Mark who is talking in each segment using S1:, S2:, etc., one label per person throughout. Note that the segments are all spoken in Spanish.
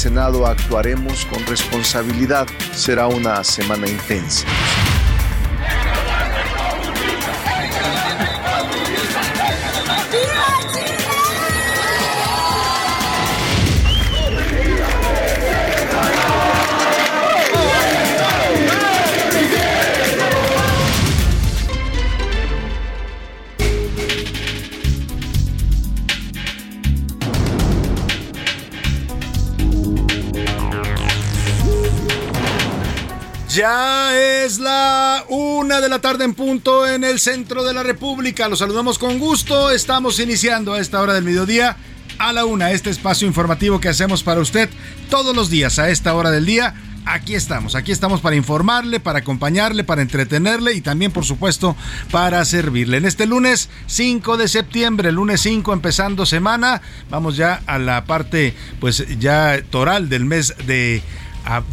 S1: Senado actuaremos con responsabilidad. Será una semana intensa.
S2: Ya es la una de la tarde en punto en el centro de la República. Los saludamos con gusto. Estamos iniciando a esta hora del mediodía a la una este espacio informativo que hacemos para usted todos los días a esta hora del día. Aquí estamos, aquí estamos para informarle, para acompañarle, para entretenerle y también, por supuesto, para servirle. En este lunes 5 de septiembre, lunes 5 empezando semana, vamos ya a la parte, pues ya toral del mes de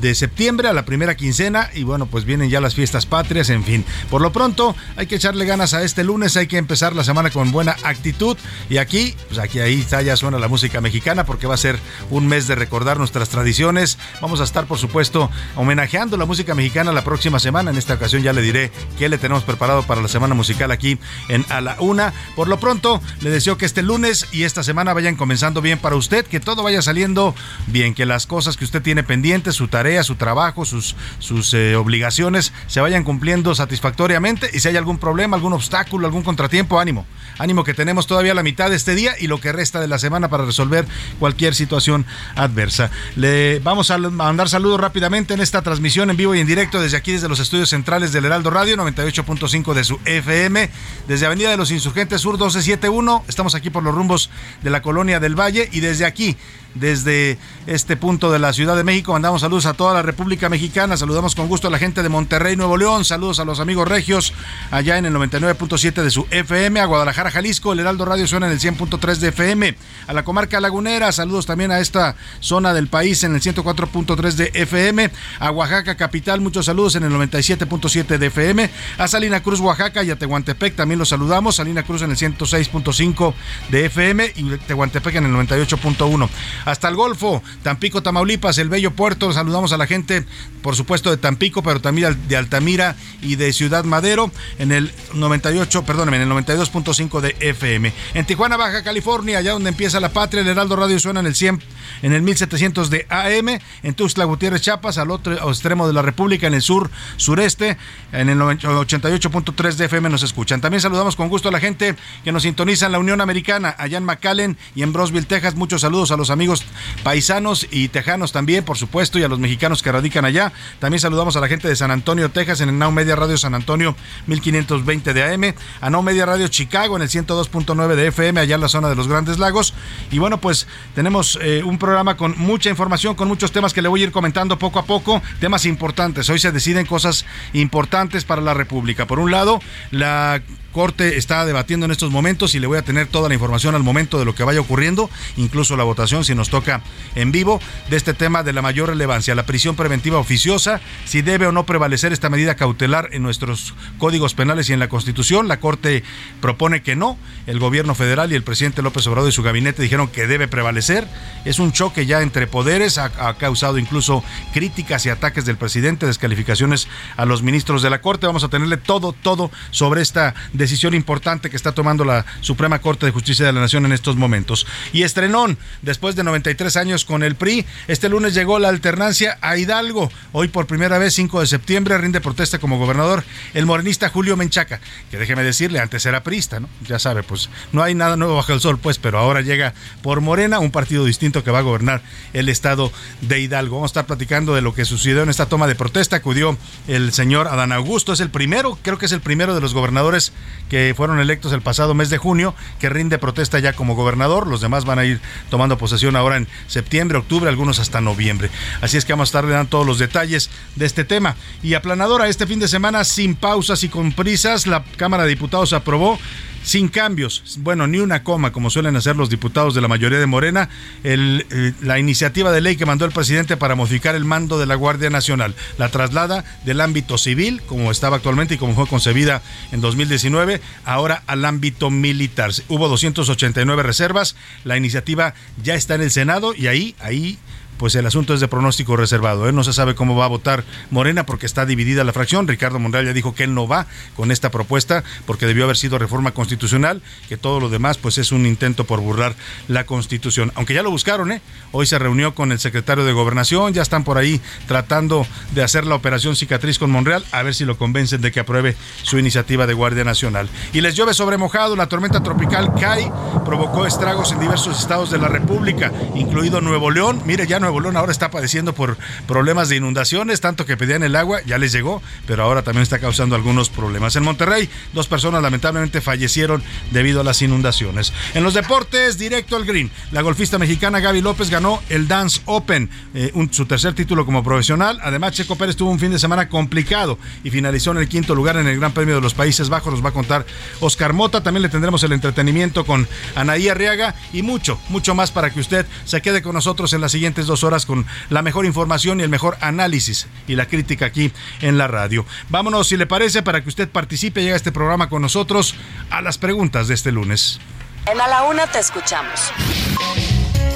S2: de septiembre a la primera quincena y bueno pues vienen ya las fiestas patrias en fin. Por lo pronto hay que echarle ganas a este lunes hay que empezar la semana con buena actitud y aquí pues aquí ahí está ya suena la música mexicana porque va a ser un mes de recordar nuestras tradiciones. Vamos a estar por supuesto homenajeando la música mexicana la próxima semana. En esta ocasión ya le diré qué le tenemos preparado para la semana musical aquí en a la una. Por lo pronto le deseo que este lunes y esta semana vayan comenzando bien para usted que todo vaya saliendo bien que las cosas que usted tiene pendientes tarea, su trabajo, sus, sus eh, obligaciones se vayan cumpliendo satisfactoriamente y si hay algún problema, algún obstáculo, algún contratiempo, ánimo. Ánimo que tenemos todavía la mitad de este día y lo que resta de la semana para resolver cualquier situación adversa. Le vamos a mandar saludos rápidamente en esta transmisión en vivo y en directo desde aquí, desde los estudios centrales del Heraldo Radio, 98.5 de su FM, desde Avenida de los Insurgentes Sur 1271. Estamos aquí por los rumbos de la Colonia del Valle y desde aquí desde este punto de la Ciudad de México. Mandamos saludos a toda la República Mexicana. Saludamos con gusto a la gente de Monterrey, Nuevo León. Saludos a los amigos regios allá en el 99.7 de su FM. A Guadalajara, Jalisco. El Heraldo Radio suena en el 100.3 de FM. A la comarca lagunera. Saludos también a esta zona del país en el 104.3 de FM. A Oaxaca, capital. Muchos saludos en el 97.7 de FM. A Salina Cruz, Oaxaca y a Tehuantepec también los saludamos. Salina Cruz en el 106.5 de FM y Tehuantepec en el 98.1 hasta el Golfo, Tampico, Tamaulipas, el bello puerto. Saludamos a la gente, por supuesto, de Tampico, pero también de Altamira y de Ciudad Madero en el 98, perdóneme, en el 92.5 de FM. En Tijuana, Baja California, allá donde empieza la patria, el Heraldo Radio suena en el 100, en el 1700 de AM. En Tuxtla Gutiérrez, Chiapas, al otro extremo de la República, en el sur, sureste, en el 88.3 de FM nos escuchan. También saludamos con gusto a la gente que nos sintoniza en la Unión Americana, allá en McAllen y en Brosville, Texas. Muchos saludos a los amigos paisanos y tejanos también, por supuesto, y a los mexicanos que radican allá. También saludamos a la gente de San Antonio, Texas, en el Now Media Radio San Antonio 1520 de AM, a Now Media Radio Chicago en el 102.9 de FM, allá en la zona de los Grandes Lagos. Y bueno, pues tenemos eh, un programa con mucha información, con muchos temas que le voy a ir comentando poco a poco, temas importantes. Hoy se deciden cosas importantes para la República. Por un lado, la Corte está debatiendo en estos momentos y le voy a tener toda la información al momento de lo que vaya ocurriendo, incluso la votación si nos toca en vivo, de este tema de la mayor relevancia, la prisión preventiva oficiosa, si debe o no prevalecer esta medida cautelar en nuestros códigos penales y en la Constitución. La Corte propone que no, el gobierno federal y el presidente López Obrador y su gabinete dijeron que debe prevalecer. Es un choque ya entre poderes, ha, ha causado incluso críticas y ataques del presidente, descalificaciones a los ministros de la Corte. Vamos a tenerle todo, todo sobre esta decisión importante que está tomando la Suprema Corte de Justicia de la Nación en estos momentos. Y estrenón, después de 93 años con el PRI, este lunes llegó la alternancia a Hidalgo. Hoy por primera vez, 5 de septiembre, rinde protesta como gobernador el morenista Julio Menchaca, que déjeme decirle, antes era prista, ¿no? Ya sabe, pues no hay nada nuevo bajo el sol, pues, pero ahora llega por Morena, un partido distinto que va a gobernar el estado de Hidalgo. Vamos a estar platicando de lo que sucedió en esta toma de protesta. Acudió el señor Adán Augusto, es el primero, creo que es el primero de los gobernadores que fueron electos el pasado mes de junio, que rinde protesta ya como gobernador. Los demás van a ir tomando posesión ahora en septiembre, octubre, algunos hasta noviembre. Así es que vamos a estar dando todos los detalles de este tema. Y aplanadora, este fin de semana, sin pausas y con prisas, la Cámara de Diputados aprobó sin cambios, bueno, ni una coma, como suelen hacer los diputados de la mayoría de Morena, eh, la iniciativa de ley que mandó el presidente para modificar el mando de la Guardia Nacional. La traslada del ámbito civil, como estaba actualmente y como fue concebida en 2019, ahora al ámbito militar. Hubo 289 reservas, la iniciativa ya está en el Senado y ahí, ahí pues el asunto es de pronóstico reservado. ¿eh? No se sabe cómo va a votar Morena porque está dividida la fracción. Ricardo Monreal ya dijo que él no va con esta propuesta porque debió haber sido reforma constitucional, que todo lo demás pues es un intento por burlar la constitución. Aunque ya lo buscaron, ¿eh? Hoy se reunió con el secretario de Gobernación, ya están por ahí tratando de hacer la operación cicatriz con Monreal, a ver si lo convencen de que apruebe su iniciativa de Guardia Nacional. Y les llueve sobre mojado, la tormenta tropical Kai provocó estragos en diversos estados de la República, incluido Nuevo León. Mire, ya no Nuevo León ahora está padeciendo por problemas de inundaciones, tanto que pedían el agua, ya les llegó, pero ahora también está causando algunos problemas. En Monterrey, dos personas lamentablemente fallecieron debido a las inundaciones. En los deportes, directo al green. La golfista mexicana Gaby López ganó el Dance Open, eh, su tercer título como profesional. Además, Checo Pérez tuvo un fin de semana complicado y finalizó en el quinto lugar en el Gran Premio de los Países Bajos. Nos va a contar Oscar Mota. También le tendremos el entretenimiento con Anaí Arriaga y mucho, mucho más para que usted se quede con nosotros en las siguientes dos horas con la mejor información y el mejor análisis y la crítica aquí en la radio. Vámonos, si le parece, para que usted participe y llegue a este programa con nosotros a las preguntas de este lunes.
S3: En A la Una te escuchamos.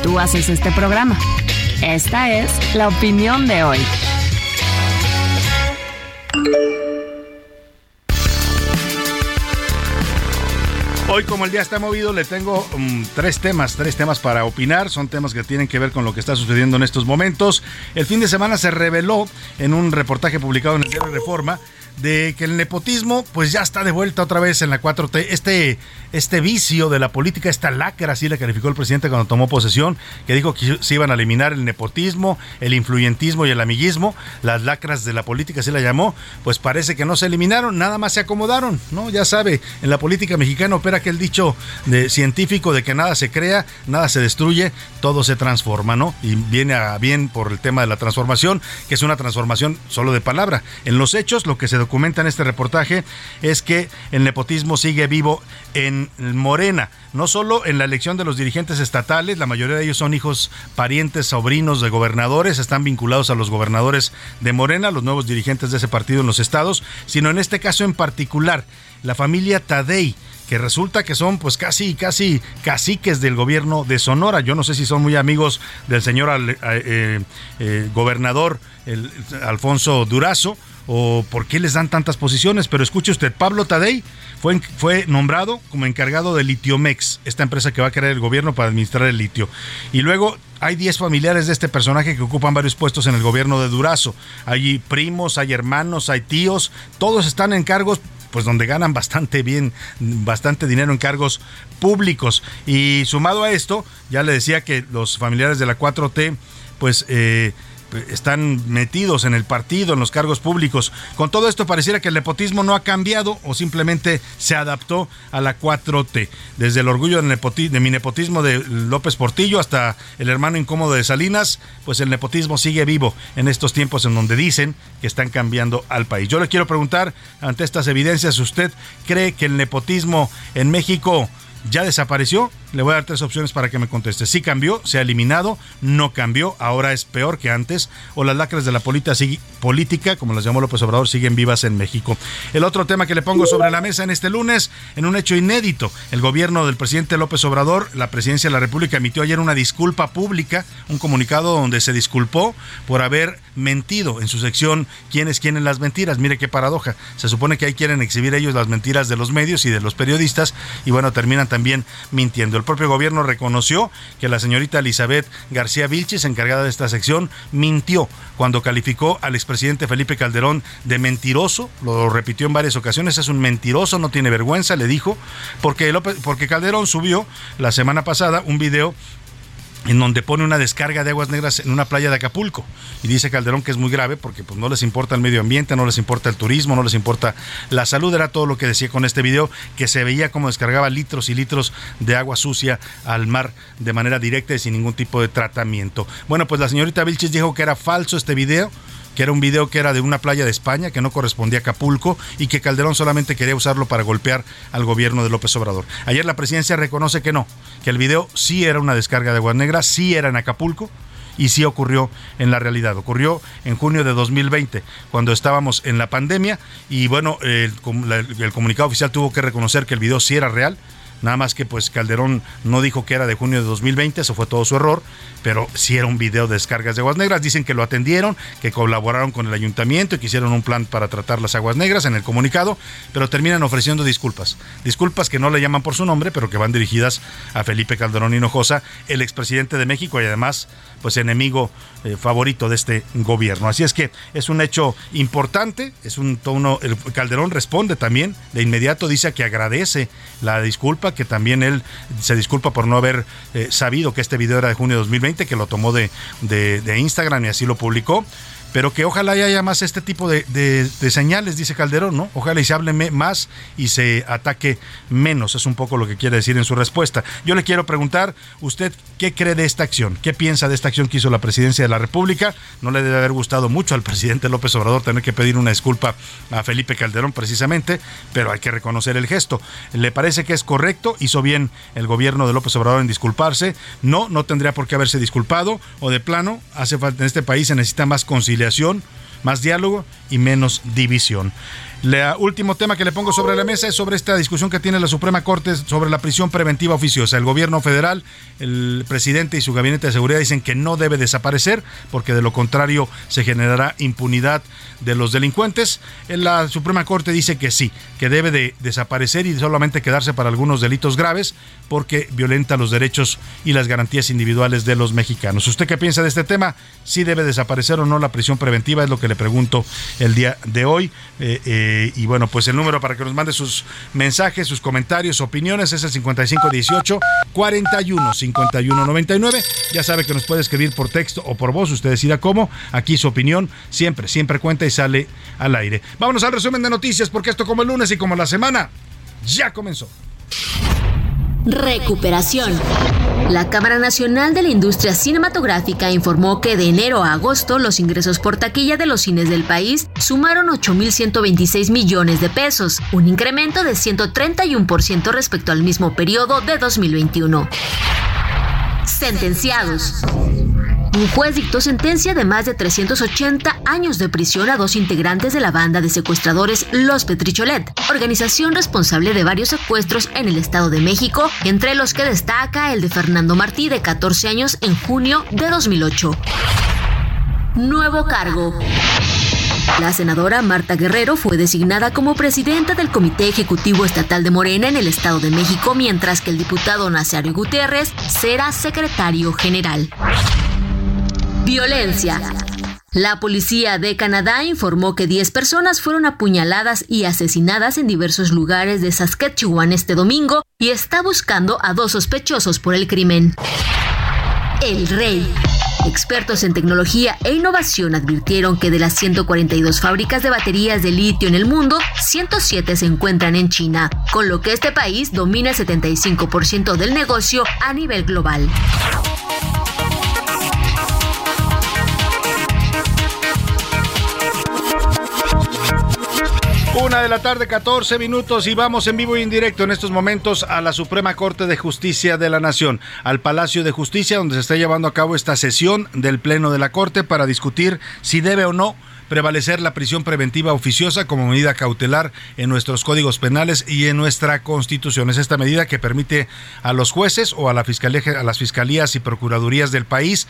S3: Tú haces este programa. Esta es la opinión de hoy.
S2: Hoy, como el día está movido, le tengo um, tres temas, tres temas para opinar. Son temas que tienen que ver con lo que está sucediendo en estos momentos. El fin de semana se reveló en un reportaje publicado en el diario Reforma de que el nepotismo pues ya está de vuelta otra vez en la 4T. Este, este vicio de la política, esta lacra, así la calificó el presidente cuando tomó posesión, que dijo que se iban a eliminar el nepotismo, el influyentismo y el amiguismo, las lacras de la política, así la llamó, pues parece que no se eliminaron, nada más se acomodaron, ¿no? Ya sabe, en la política mexicana opera aquel dicho de científico de que nada se crea, nada se destruye, todo se transforma, ¿no? Y viene a bien por el tema de la transformación, que es una transformación solo de palabra. En los hechos, lo que se documenta en este reportaje es que el nepotismo sigue vivo en Morena, no solo en la elección de los dirigentes estatales, la mayoría de ellos son hijos, parientes, sobrinos de gobernadores, están vinculados a los gobernadores de Morena, los nuevos dirigentes de ese partido en los estados, sino en este caso en particular, la familia Tadei que resulta que son pues casi, casi caciques del gobierno de Sonora. Yo no sé si son muy amigos del señor eh, eh, gobernador Alfonso Durazo o por qué les dan tantas posiciones, pero escuche usted, Pablo Tadei fue, fue nombrado como encargado de Litiomex, esta empresa que va a crear el gobierno para administrar el litio. Y luego hay 10 familiares de este personaje que ocupan varios puestos en el gobierno de Durazo. Hay primos, hay hermanos, hay tíos, todos están en cargos pues donde ganan bastante bien, bastante dinero en cargos públicos. Y sumado a esto, ya le decía que los familiares de la 4T, pues eh, están metidos en el partido, en los cargos públicos. Con todo esto pareciera que el nepotismo no ha cambiado o simplemente se adaptó a la 4T. Desde el orgullo de mi nepotismo de López Portillo hasta el hermano incómodo de Salinas, pues el nepotismo sigue vivo en estos tiempos en donde dicen que están cambiando al país. Yo le quiero preguntar, ante estas evidencias, ¿usted cree que el nepotismo en México ya desapareció? Le voy a dar tres opciones para que me conteste. Si cambió, se ha eliminado, no cambió, ahora es peor que antes, o las lacras de la política, como las llamó López Obrador, siguen vivas en México. El otro tema que le pongo sobre la mesa en este lunes, en un hecho inédito, el gobierno del presidente López Obrador, la presidencia de la República emitió ayer una disculpa pública, un comunicado donde se disculpó por haber mentido en su sección ¿Quiénes quieren las mentiras? Mire qué paradoja. Se supone que ahí quieren exhibir ellos las mentiras de los medios y de los periodistas y bueno, terminan también mintiendo. El propio gobierno reconoció que la señorita Elizabeth García Vilchis, encargada de esta sección, mintió cuando calificó al expresidente Felipe Calderón de mentiroso, lo repitió en varias ocasiones, es un mentiroso, no tiene vergüenza, le dijo, porque, porque Calderón subió la semana pasada un video en donde pone una descarga de aguas negras en una playa de Acapulco. Y dice Calderón que es muy grave porque pues, no les importa el medio ambiente, no les importa el turismo, no les importa la salud. Era todo lo que decía con este video, que se veía como descargaba litros y litros de agua sucia al mar de manera directa y sin ningún tipo de tratamiento. Bueno, pues la señorita Vilches dijo que era falso este video que era un video que era de una playa de España, que no correspondía a Acapulco y que Calderón solamente quería usarlo para golpear al gobierno de López Obrador. Ayer la presidencia reconoce que no, que el video sí era una descarga de agua negra, sí era en Acapulco y sí ocurrió en la realidad. Ocurrió en junio de 2020, cuando estábamos en la pandemia y bueno, el, el comunicado oficial tuvo que reconocer que el video sí era real Nada más que pues Calderón no dijo que era de junio de 2020, eso fue todo su error, pero sí era un video de descargas de aguas negras. Dicen que lo atendieron, que colaboraron con el ayuntamiento y que hicieron un plan para tratar las aguas negras en el comunicado, pero terminan ofreciendo disculpas. Disculpas que no le llaman por su nombre, pero que van dirigidas a Felipe Calderón Hinojosa, el expresidente de México y además pues enemigo eh, favorito de este gobierno. Así es que es un hecho importante, es un tono, el Calderón responde también de inmediato, dice que agradece la disculpa, que también él se disculpa por no haber eh, sabido que este video era de junio de 2020, que lo tomó de, de, de Instagram y así lo publicó pero que ojalá haya más este tipo de, señales, dice Calderón, ¿no? Ojalá y se hable más y se ataque menos, es un poco lo que quiere decir en su respuesta. Yo le quiero preguntar, ¿usted qué cree de esta acción? ¿Qué piensa de esta acción que hizo la presidencia de la República? No le debe haber gustado mucho al presidente López Obrador tener que pedir una disculpa a Felipe Calderón precisamente, pero hay que reconocer el gesto. ¿Le parece que es correcto? ¿Hizo bien el gobierno de López Obrador en disculparse? No, no tendría por qué haberse disculpado o de plano, hace falta en este país se necesita más conciliación más diálogo y menos división. El último tema que le pongo sobre la mesa es sobre esta discusión que tiene la Suprema Corte sobre la prisión preventiva oficiosa. El gobierno federal, el presidente y su gabinete de seguridad dicen que no debe desaparecer porque de lo contrario se generará impunidad de los delincuentes. La Suprema Corte dice que sí, que debe de desaparecer y solamente quedarse para algunos delitos graves porque violenta los derechos y las garantías individuales de los mexicanos. ¿Usted qué piensa de este tema? ¿Si debe desaparecer o no la prisión preventiva? Es lo que le pregunto el día de hoy. Eh, eh, eh, y bueno, pues el número para que nos mande sus mensajes, sus comentarios, opiniones es el 5518 41 51 99. Ya sabe que nos puede escribir por texto o por voz, usted decida cómo. Aquí su opinión siempre, siempre cuenta y sale al aire. Vámonos al resumen de noticias porque esto como el lunes y como la semana ya comenzó.
S4: Recuperación. La Cámara Nacional de la Industria Cinematográfica informó que de enero a agosto los ingresos por taquilla de los cines del país sumaron 8.126 millones de pesos, un incremento de 131% respecto al mismo periodo de 2021. Sentenciados. Un juez dictó sentencia de más de 380 años de prisión a dos integrantes de la banda de secuestradores Los Petricholet, organización responsable de varios secuestros en el Estado de México, entre los que destaca el de Fernando Martí de 14 años en junio de 2008. Nuevo cargo. La senadora Marta Guerrero fue designada como presidenta del Comité Ejecutivo Estatal de Morena en el Estado de México, mientras que el diputado Nazario Gutiérrez será secretario general. Violencia. La policía de Canadá informó que 10 personas fueron apuñaladas y asesinadas en diversos lugares de Saskatchewan este domingo y está buscando a dos sospechosos por el crimen. El rey.
S3: Expertos en tecnología e innovación advirtieron que de las 142 fábricas de baterías de litio en el mundo, 107 se encuentran en China, con lo que este país domina el 75% del negocio a nivel global.
S2: Una de la tarde, 14 minutos y vamos en vivo y en directo en estos momentos a la Suprema Corte de Justicia de la Nación, al Palacio de Justicia, donde se está llevando a cabo esta sesión del Pleno de la Corte para discutir si debe o no prevalecer la prisión preventiva oficiosa como medida cautelar en nuestros códigos penales y en nuestra Constitución. Es esta medida que permite a los jueces o a, la fiscalía, a las fiscalías y procuradurías del país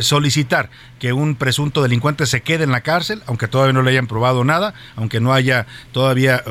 S2: solicitar que un presunto delincuente se quede en la cárcel, aunque todavía no le hayan probado nada, aunque no haya todavía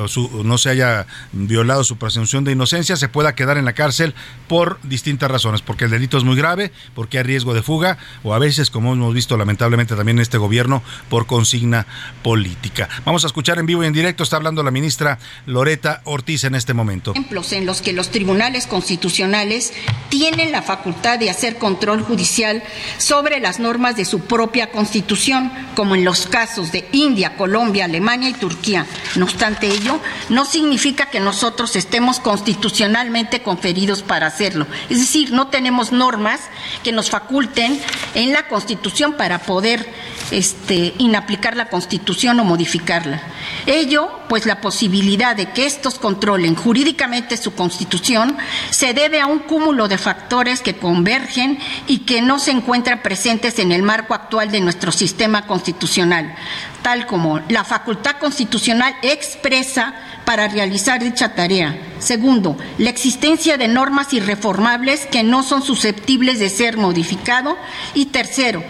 S2: no se haya violado su presunción de inocencia, se pueda quedar en la cárcel por distintas razones, porque el delito es muy grave, porque hay riesgo de fuga o a veces, como hemos visto lamentablemente también en este gobierno, por consigna política. Vamos a escuchar en vivo y en directo, está hablando la ministra Loreta Ortiz en este momento.
S5: Ejemplos en los que los tribunales constitucionales tienen la facultad de hacer control judicial sobre las normas de su propia constitución, como en los casos de India, Colombia, Alemania y Turquía. No obstante ello, no significa que nosotros estemos constitucionalmente conferidos para hacerlo. Es decir, no tenemos normas que nos faculten en la Constitución para poder este, inaplicar la Constitución o modificarla. Ello, pues la posibilidad de que estos controlen jurídicamente su Constitución se debe a un cúmulo de factores que convergen y que no se encuentran presentes en el marco actual de nuestro sistema constitucional, tal como la facultad constitucional expresa para realizar dicha tarea. Segundo, la existencia de normas irreformables que no son susceptibles de ser modificado. Y tercero,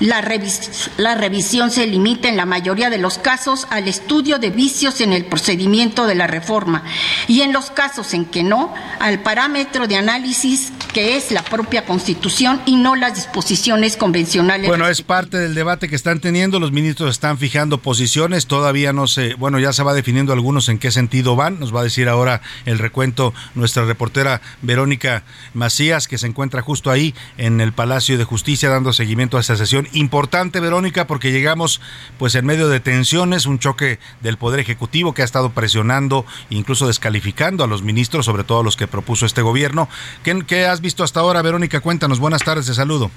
S5: la, revisión se limita en la mayoría de los casos al estudio de vicios en el procedimiento de la reforma y en los casos en que no, al parámetro de análisis que es la propia Constitución y no las disposiciones convencionales.
S2: Bueno, es parte del debate que están teniendo, los ministros están fijando posiciones, todavía no se, bueno, ya se va definiendo algunos en qué sentido van, nos va a decir ahora el recuento nuestra reportera Verónica Macías, que se encuentra justo ahí en el Palacio de Justicia dando seguimiento a esta sesión importante, Verónica, porque llegamos pues en medio de tensiones, un choque del Poder Ejecutivo que ha estado presionando, incluso descalificando a los ministros, sobre todo a los que propuso este gobierno. ¿Qué, qué has visto hasta ahora, Verónica? Cuéntanos. Buenas tardes, de saludo.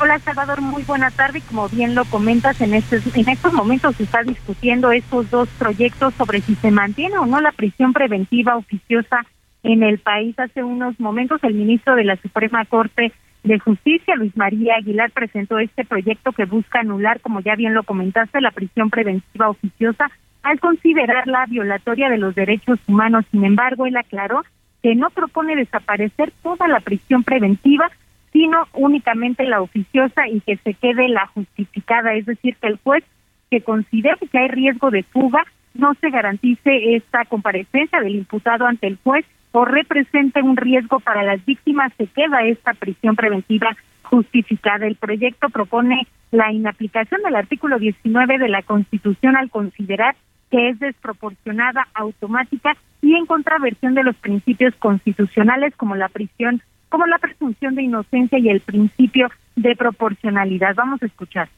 S6: Hola Salvador, muy buena tarde. Como bien lo comentas, en estos, en estos momentos se está discutiendo estos dos proyectos sobre si se mantiene o no la prisión preventiva oficiosa en el país. Hace unos momentos el ministro de la Suprema Corte de Justicia, Luis María Aguilar, presentó este proyecto que busca anular, como ya bien lo comentaste, la prisión preventiva oficiosa al considerarla violatoria de los derechos humanos. Sin embargo, él aclaró que no propone desaparecer toda la prisión preventiva, sino únicamente la oficiosa y que se quede la justificada, es decir, que el juez que considere que hay riesgo de fuga no se garantice esta comparecencia del imputado ante el juez o represente un riesgo para las víctimas, se queda esta prisión preventiva justificada. El proyecto propone la inaplicación del artículo 19 de la Constitución al considerar que es desproporcionada, automática y en contraversión de los principios constitucionales como la prisión, como la presunción de inocencia y el principio de proporcionalidad. Vamos a escuchar.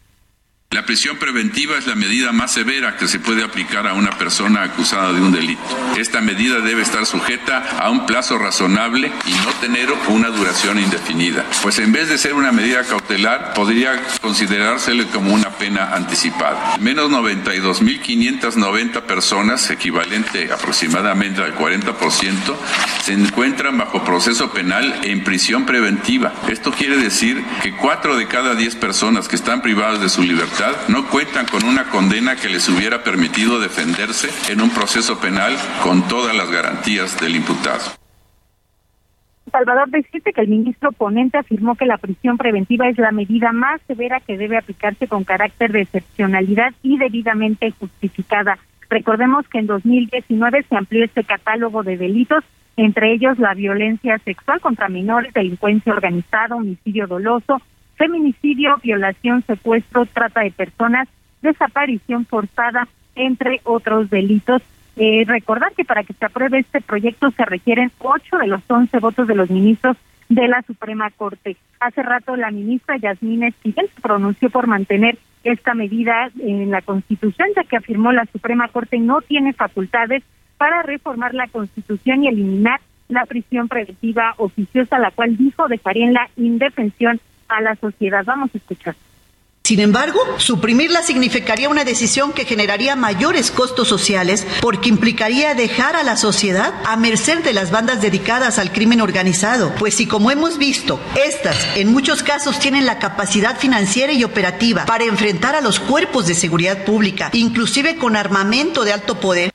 S7: La prisión preventiva es la medida más severa que se puede aplicar a una persona acusada de un delito. Esta medida debe estar sujeta a un plazo razonable y no tener una duración indefinida, pues en vez de ser una medida cautelar, podría considerársele como una pena anticipada. Menos 92.590 personas, equivalente aproximadamente al 40%, se encuentran bajo proceso penal en prisión preventiva. Esto quiere decir que 4 de cada 10 personas que están privadas de su libertad no cuentan con una condena que les hubiera permitido defenderse en un proceso penal con todas las garantías del imputado.
S6: Salvador, decirte que el ministro ponente afirmó que la prisión preventiva es la medida más severa que debe aplicarse con carácter de excepcionalidad y debidamente justificada. Recordemos que en 2019 se amplió este catálogo de delitos, entre ellos la violencia sexual contra menores, delincuencia organizada, homicidio doloso, feminicidio, violación, secuestro, trata de personas, desaparición forzada, entre otros delitos. Eh, recordar que para que se apruebe este proyecto se requieren ocho de los once votos de los ministros de la Suprema Corte. Hace rato la ministra Yasmín Esquivel pronunció por mantener esta medida en la Constitución, ya que afirmó la Suprema Corte no tiene facultades para reformar la Constitución y eliminar la prisión preventiva oficiosa, la cual dijo dejaría en la indefensión a la sociedad. Vamos a escuchar.
S8: Sin embargo, suprimirla significaría una decisión que generaría mayores costos sociales porque implicaría dejar a la sociedad a merced de las bandas dedicadas al crimen organizado, pues si como hemos visto, estas en muchos casos tienen la capacidad financiera y operativa para enfrentar a los cuerpos de seguridad pública, inclusive con armamento de alto poder,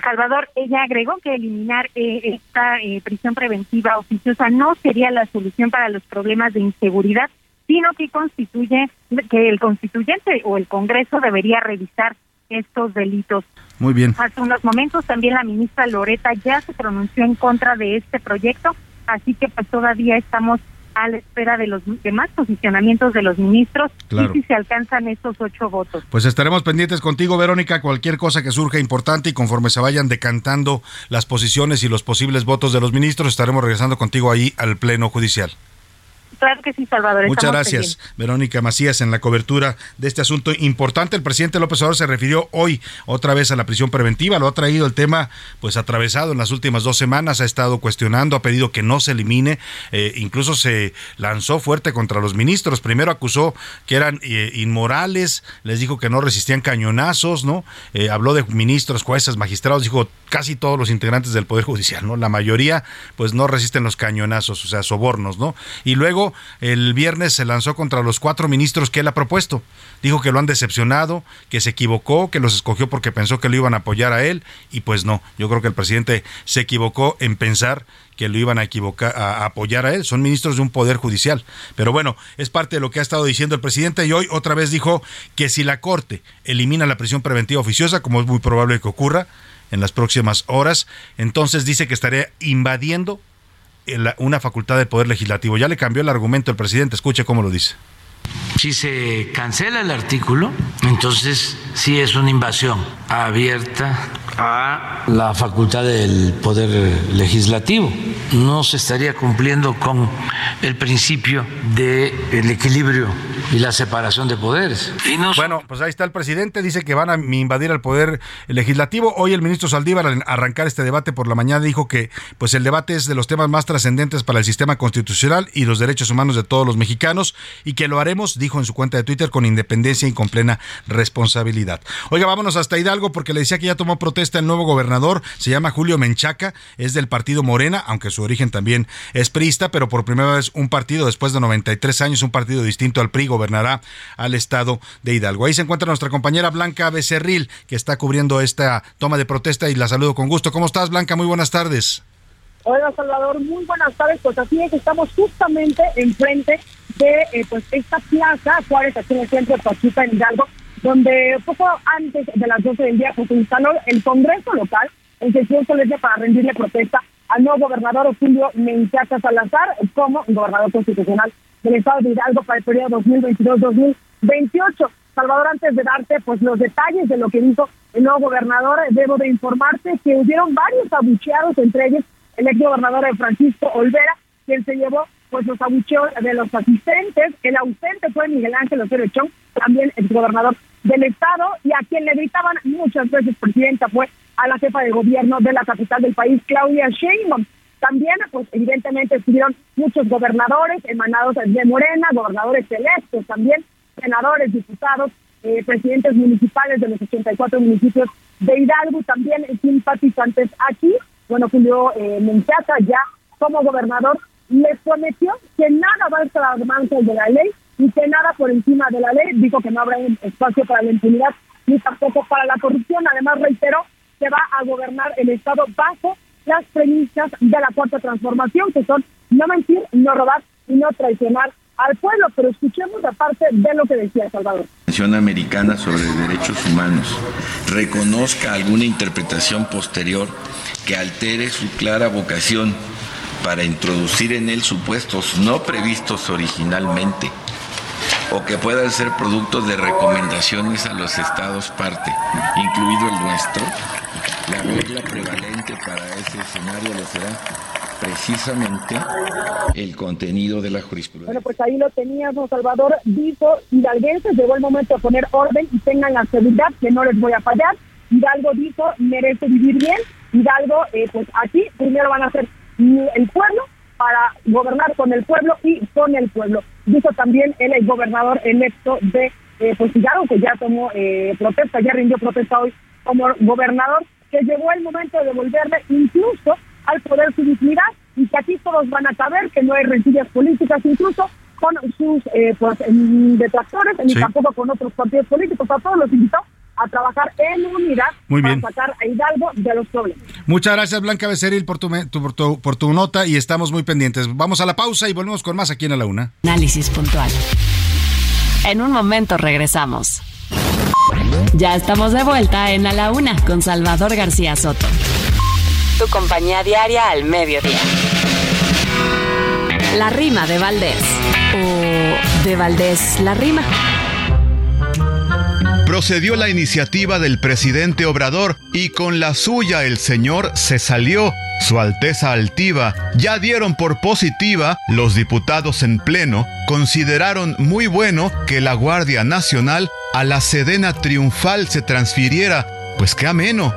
S6: Salvador, ella agregó que eliminar eh, esta eh, prisión preventiva oficiosa no sería la solución para los problemas de inseguridad, sino que constituye que el constituyente o el Congreso debería revisar estos delitos.
S2: Muy bien.
S6: Hace unos momentos también la ministra Loreta ya se pronunció en contra de este proyecto, así que pues todavía estamos a la espera de los demás posicionamientos de los ministros y si se alcanzan estos ocho votos.
S2: Pues estaremos pendientes contigo, Verónica, cualquier cosa que surja importante y conforme se vayan decantando las posiciones y los posibles votos de los ministros, estaremos regresando contigo ahí al Pleno Judicial.
S6: Claro que sí, Salvador.
S2: Muchas gracias, Verónica Macías, en la cobertura de este asunto importante. El presidente López Obrador se refirió hoy otra vez a la prisión preventiva. Lo ha traído el tema, pues atravesado en las últimas dos semanas. Ha estado cuestionando, ha pedido que no se elimine. Eh, incluso se lanzó fuerte contra los ministros. Primero acusó que eran eh, inmorales, les dijo que no resistían cañonazos, ¿no? Eh, habló de ministros, jueces, magistrados, dijo casi todos los integrantes del Poder Judicial, ¿no? La mayoría, pues no resisten los cañonazos, o sea, sobornos, ¿no? Y luego el viernes se lanzó contra los cuatro ministros que él ha propuesto. Dijo que lo han decepcionado, que se equivocó, que los escogió porque pensó que lo iban a apoyar a él y pues no. Yo creo que el presidente se equivocó en pensar que lo iban a equivocar a apoyar a él, son ministros de un poder judicial. Pero bueno, es parte de lo que ha estado diciendo el presidente y hoy otra vez dijo que si la Corte elimina la prisión preventiva oficiosa, como es muy probable que ocurra en las próximas horas, entonces dice que estaría invadiendo una facultad de poder legislativo. Ya le cambió el argumento el presidente, escuche cómo lo dice.
S9: Si se cancela el artículo, entonces sí es una invasión abierta a la facultad del Poder Legislativo. No se estaría cumpliendo con el principio del equilibrio y la separación de poderes.
S2: Bueno, pues ahí está el presidente, dice que van a invadir el Poder Legislativo. Hoy el ministro Saldívar, al arrancar este debate por la mañana, dijo que pues el debate es de los temas más trascendentes para el sistema constitucional y los derechos humanos de todos los mexicanos y que lo haremos, dijo en su cuenta de Twitter, con independencia y con plena responsabilidad. Oiga, vámonos hasta Hidalgo porque le decía que ya tomó protesta el nuevo gobernador, se llama Julio Menchaca, es del partido Morena, aunque su origen también es priista, pero por primera vez un partido después de 93 años, un partido distinto al PRI, gobernará al estado de Hidalgo. Ahí se encuentra nuestra compañera Blanca Becerril, que está cubriendo esta toma de protesta y la saludo con gusto. ¿Cómo estás, Blanca? Muy buenas tardes.
S10: Hola, Salvador. Muy buenas tardes. Pues así es, estamos justamente enfrente de eh, pues esta plaza Juárez, aquí en el centro de en Hidalgo, donde poco antes de las 12 del día pues, instaló el Congreso local en sesión solemne para rendirle protesta al nuevo gobernador Julio Menchaca Salazar como gobernador constitucional del estado de Hidalgo para el periodo 2022-2028. Salvador, antes de darte pues los detalles de lo que dijo el nuevo gobernador, debo de informarte que hubieron varios abucheados, entre ellos el ex gobernador Francisco Olvera, quien se llevó pues los abucheos de los asistentes. El ausente fue Miguel Ángel Osorio Chong, también el gobernador del estado y a quien le gritaban muchas veces presidenta fue a la jefa de gobierno de la capital del país, Claudia Sheinbaum. También, pues evidentemente estuvieron muchos gobernadores emanados de Morena, gobernadores electos también, senadores, diputados, eh, presidentes municipales de los 84 municipios de Hidalgo, también simpatizantes aquí. Bueno, Julio eh, ya como gobernador le prometió que nada va a estar al de la ley y que nada por encima de la ley. Dijo que no habrá espacio para la impunidad ni tampoco para la corrupción. Además, reiteró que va a gobernar el Estado bajo las premisas de la cuarta transformación, que son no mentir, no robar y no traicionar al pueblo. Pero escuchemos aparte de lo que decía Salvador.
S11: Americana sobre Derechos Humanos reconozca alguna interpretación posterior que altere su clara vocación para introducir en él supuestos no previstos originalmente o que puedan ser productos de recomendaciones a los estados parte, incluido el nuestro, la regla prevalente para ese escenario lo será precisamente el contenido de la jurisprudencia.
S10: Bueno, pues ahí lo teníamos, Salvador. Dijo Hidalguenses, llegó el momento de poner orden y tengan la seguridad que no les voy a fallar. Hidalgo dijo, merece vivir bien. Hidalgo, eh, pues aquí primero van a ser el pueblo para gobernar con el pueblo y con el pueblo. Dijo también el gobernador electo de eh, pues Hidalgo, que ya tomó eh, protesta, ya rindió protesta hoy como gobernador, que llegó el momento de devolverle incluso al poder su dignidad y que aquí todos van a saber que no hay rencillas políticas, incluso con sus eh, pues, detractores, ni tampoco con otros partidos políticos. A todos los invitó a trabajar en unidad
S2: Muy
S10: para
S2: bien.
S10: sacar a Hidalgo de los problemas.
S2: Muchas gracias, Blanca Becerril, por tu- por, tu, por tu nota y estamos muy pendientes. Vamos a la pausa y volvemos con más aquí en A la Una.
S3: Análisis puntual. En un momento regresamos. Ya estamos de vuelta en A la Una con Salvador García Soto. Tu compañía diaria al mediodía. La rima de Valdés. O de Valdés la rima.
S12: Procedió la iniciativa del presidente Obrador y con la suya el señor se salió. Su Alteza Altiva ya dieron por positiva los diputados en pleno, consideraron muy bueno que la Guardia Nacional a la Sedena Triunfal se transfiriera, pues qué ameno.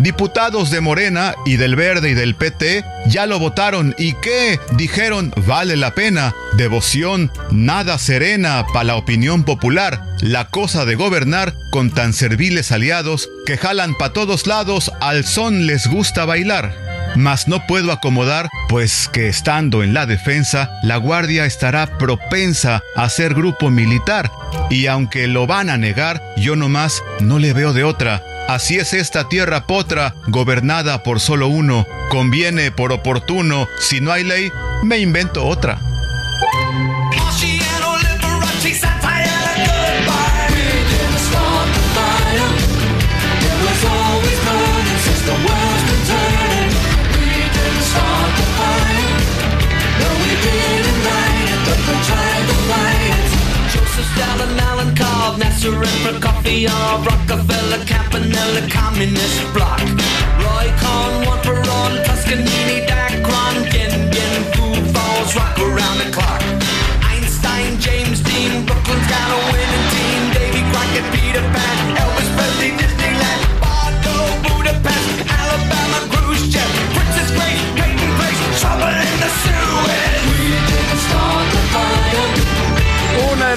S12: Diputados de Morena y del Verde y del PT ya lo votaron y qué dijeron vale la pena. Devoción nada serena para la opinión popular. La cosa de gobernar con tan serviles aliados que jalan pa' todos lados al son les gusta bailar. Mas no puedo acomodar, pues que estando en la defensa, la Guardia estará propensa a ser grupo militar. Y aunque lo van a negar, yo nomás no le veo de otra. Así es esta tierra potra, gobernada por solo uno. Conviene por oportuno, si no hay ley, me invento otra.
S13: Cobb, Nasser, and Prokofiev, Rockefeller, Campanella, Communist Bloc. Roy Cohn, one for all, Tuscanini, Dacron, Gengen, Food Falls, rock around the clock. Einstein, James Dean, Brooklyn's got a winning team. Davy Crockett, Peter Pan,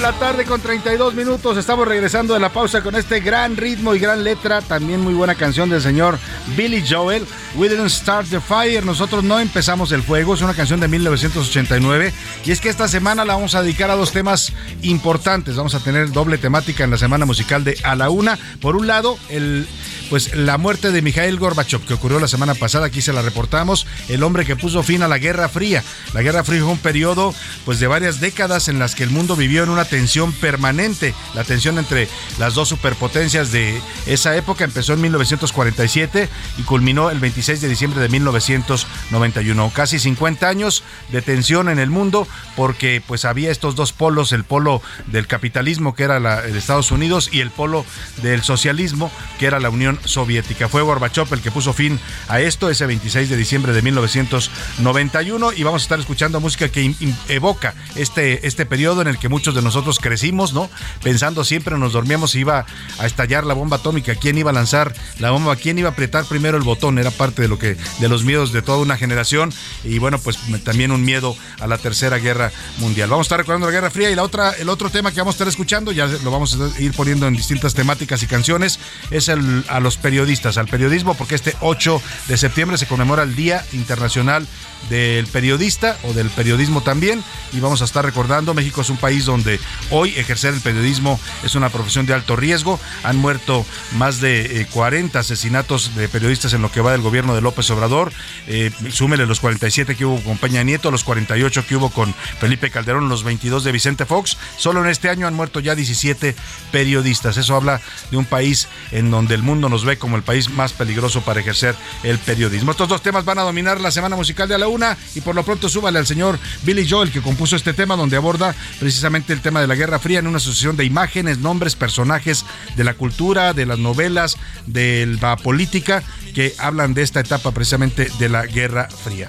S2: la tarde con 32 minutos. Estamos regresando de la pausa con este gran ritmo y gran letra. También muy buena canción del señor Billy Joel. We didn't start the fire. Nosotros no empezamos el fuego. Es una canción de 1989. Y es que esta semana la vamos a dedicar a dos temas importantes. Vamos a tener doble temática en la semana musical de A la Una. Por un lado, el pues la muerte de Mikhail Gorbachev que ocurrió la semana pasada, aquí se la reportamos, el hombre que puso fin a la Guerra Fría. La Guerra Fría fue un periodo pues de varias décadas en las que el mundo vivió en una tensión permanente. La tensión entre las dos superpotencias de esa época empezó en 1947 y culminó el 26 de diciembre de 1991. Casi 50 años de tensión en el mundo porque pues había estos dos polos, el polo del capitalismo que era la, el Estados Unidos y el polo del socialismo que era la Unión Soviética. Fue Gorbachev el que puso fin a esto ese 26 de diciembre de 1991 y vamos a estar escuchando música que evoca este, este periodo en el que muchos de nosotros crecimos, ¿no? Pensando siempre nos dormíamos si iba a estallar la bomba atómica, quién iba a lanzar la bomba, quién iba a apretar primero el botón, era parte de lo que de los miedos de toda una generación y bueno, pues también un miedo a la Tercera Guerra Mundial. Vamos a estar recordando la Guerra Fría y la otra el otro tema que vamos a estar escuchando, ya lo vamos a ir poniendo en distintas temáticas y canciones, es el, a los periodistas, al periodismo, porque este 8 de septiembre se conmemora el Día Internacional del Periodista o del Periodismo también. Y vamos a estar recordando, México es un país donde hoy ejercer el periodismo es una profesión de alto riesgo, han muerto más de eh, 40 asesinatos de periodistas en lo que va del gobierno de López Obrador, eh, súmele los 47 que hubo con Peña Nieto, los 48 que hubo con Felipe Calderón, los 22 de Vicente Fox, solo en este año han muerto ya 17 periodistas, eso habla de un país en donde el mundo nos ve como el país más peligroso para ejercer el periodismo. Estos dos temas van a dominar la semana musical de la y por lo pronto súbale al señor Billy Joel, que compuso este tema, donde aborda precisamente el tema de la Guerra Fría en una sucesión de imágenes, nombres, personajes de la cultura, de las novelas, de la política, que hablan de esta etapa precisamente de la Guerra Fría.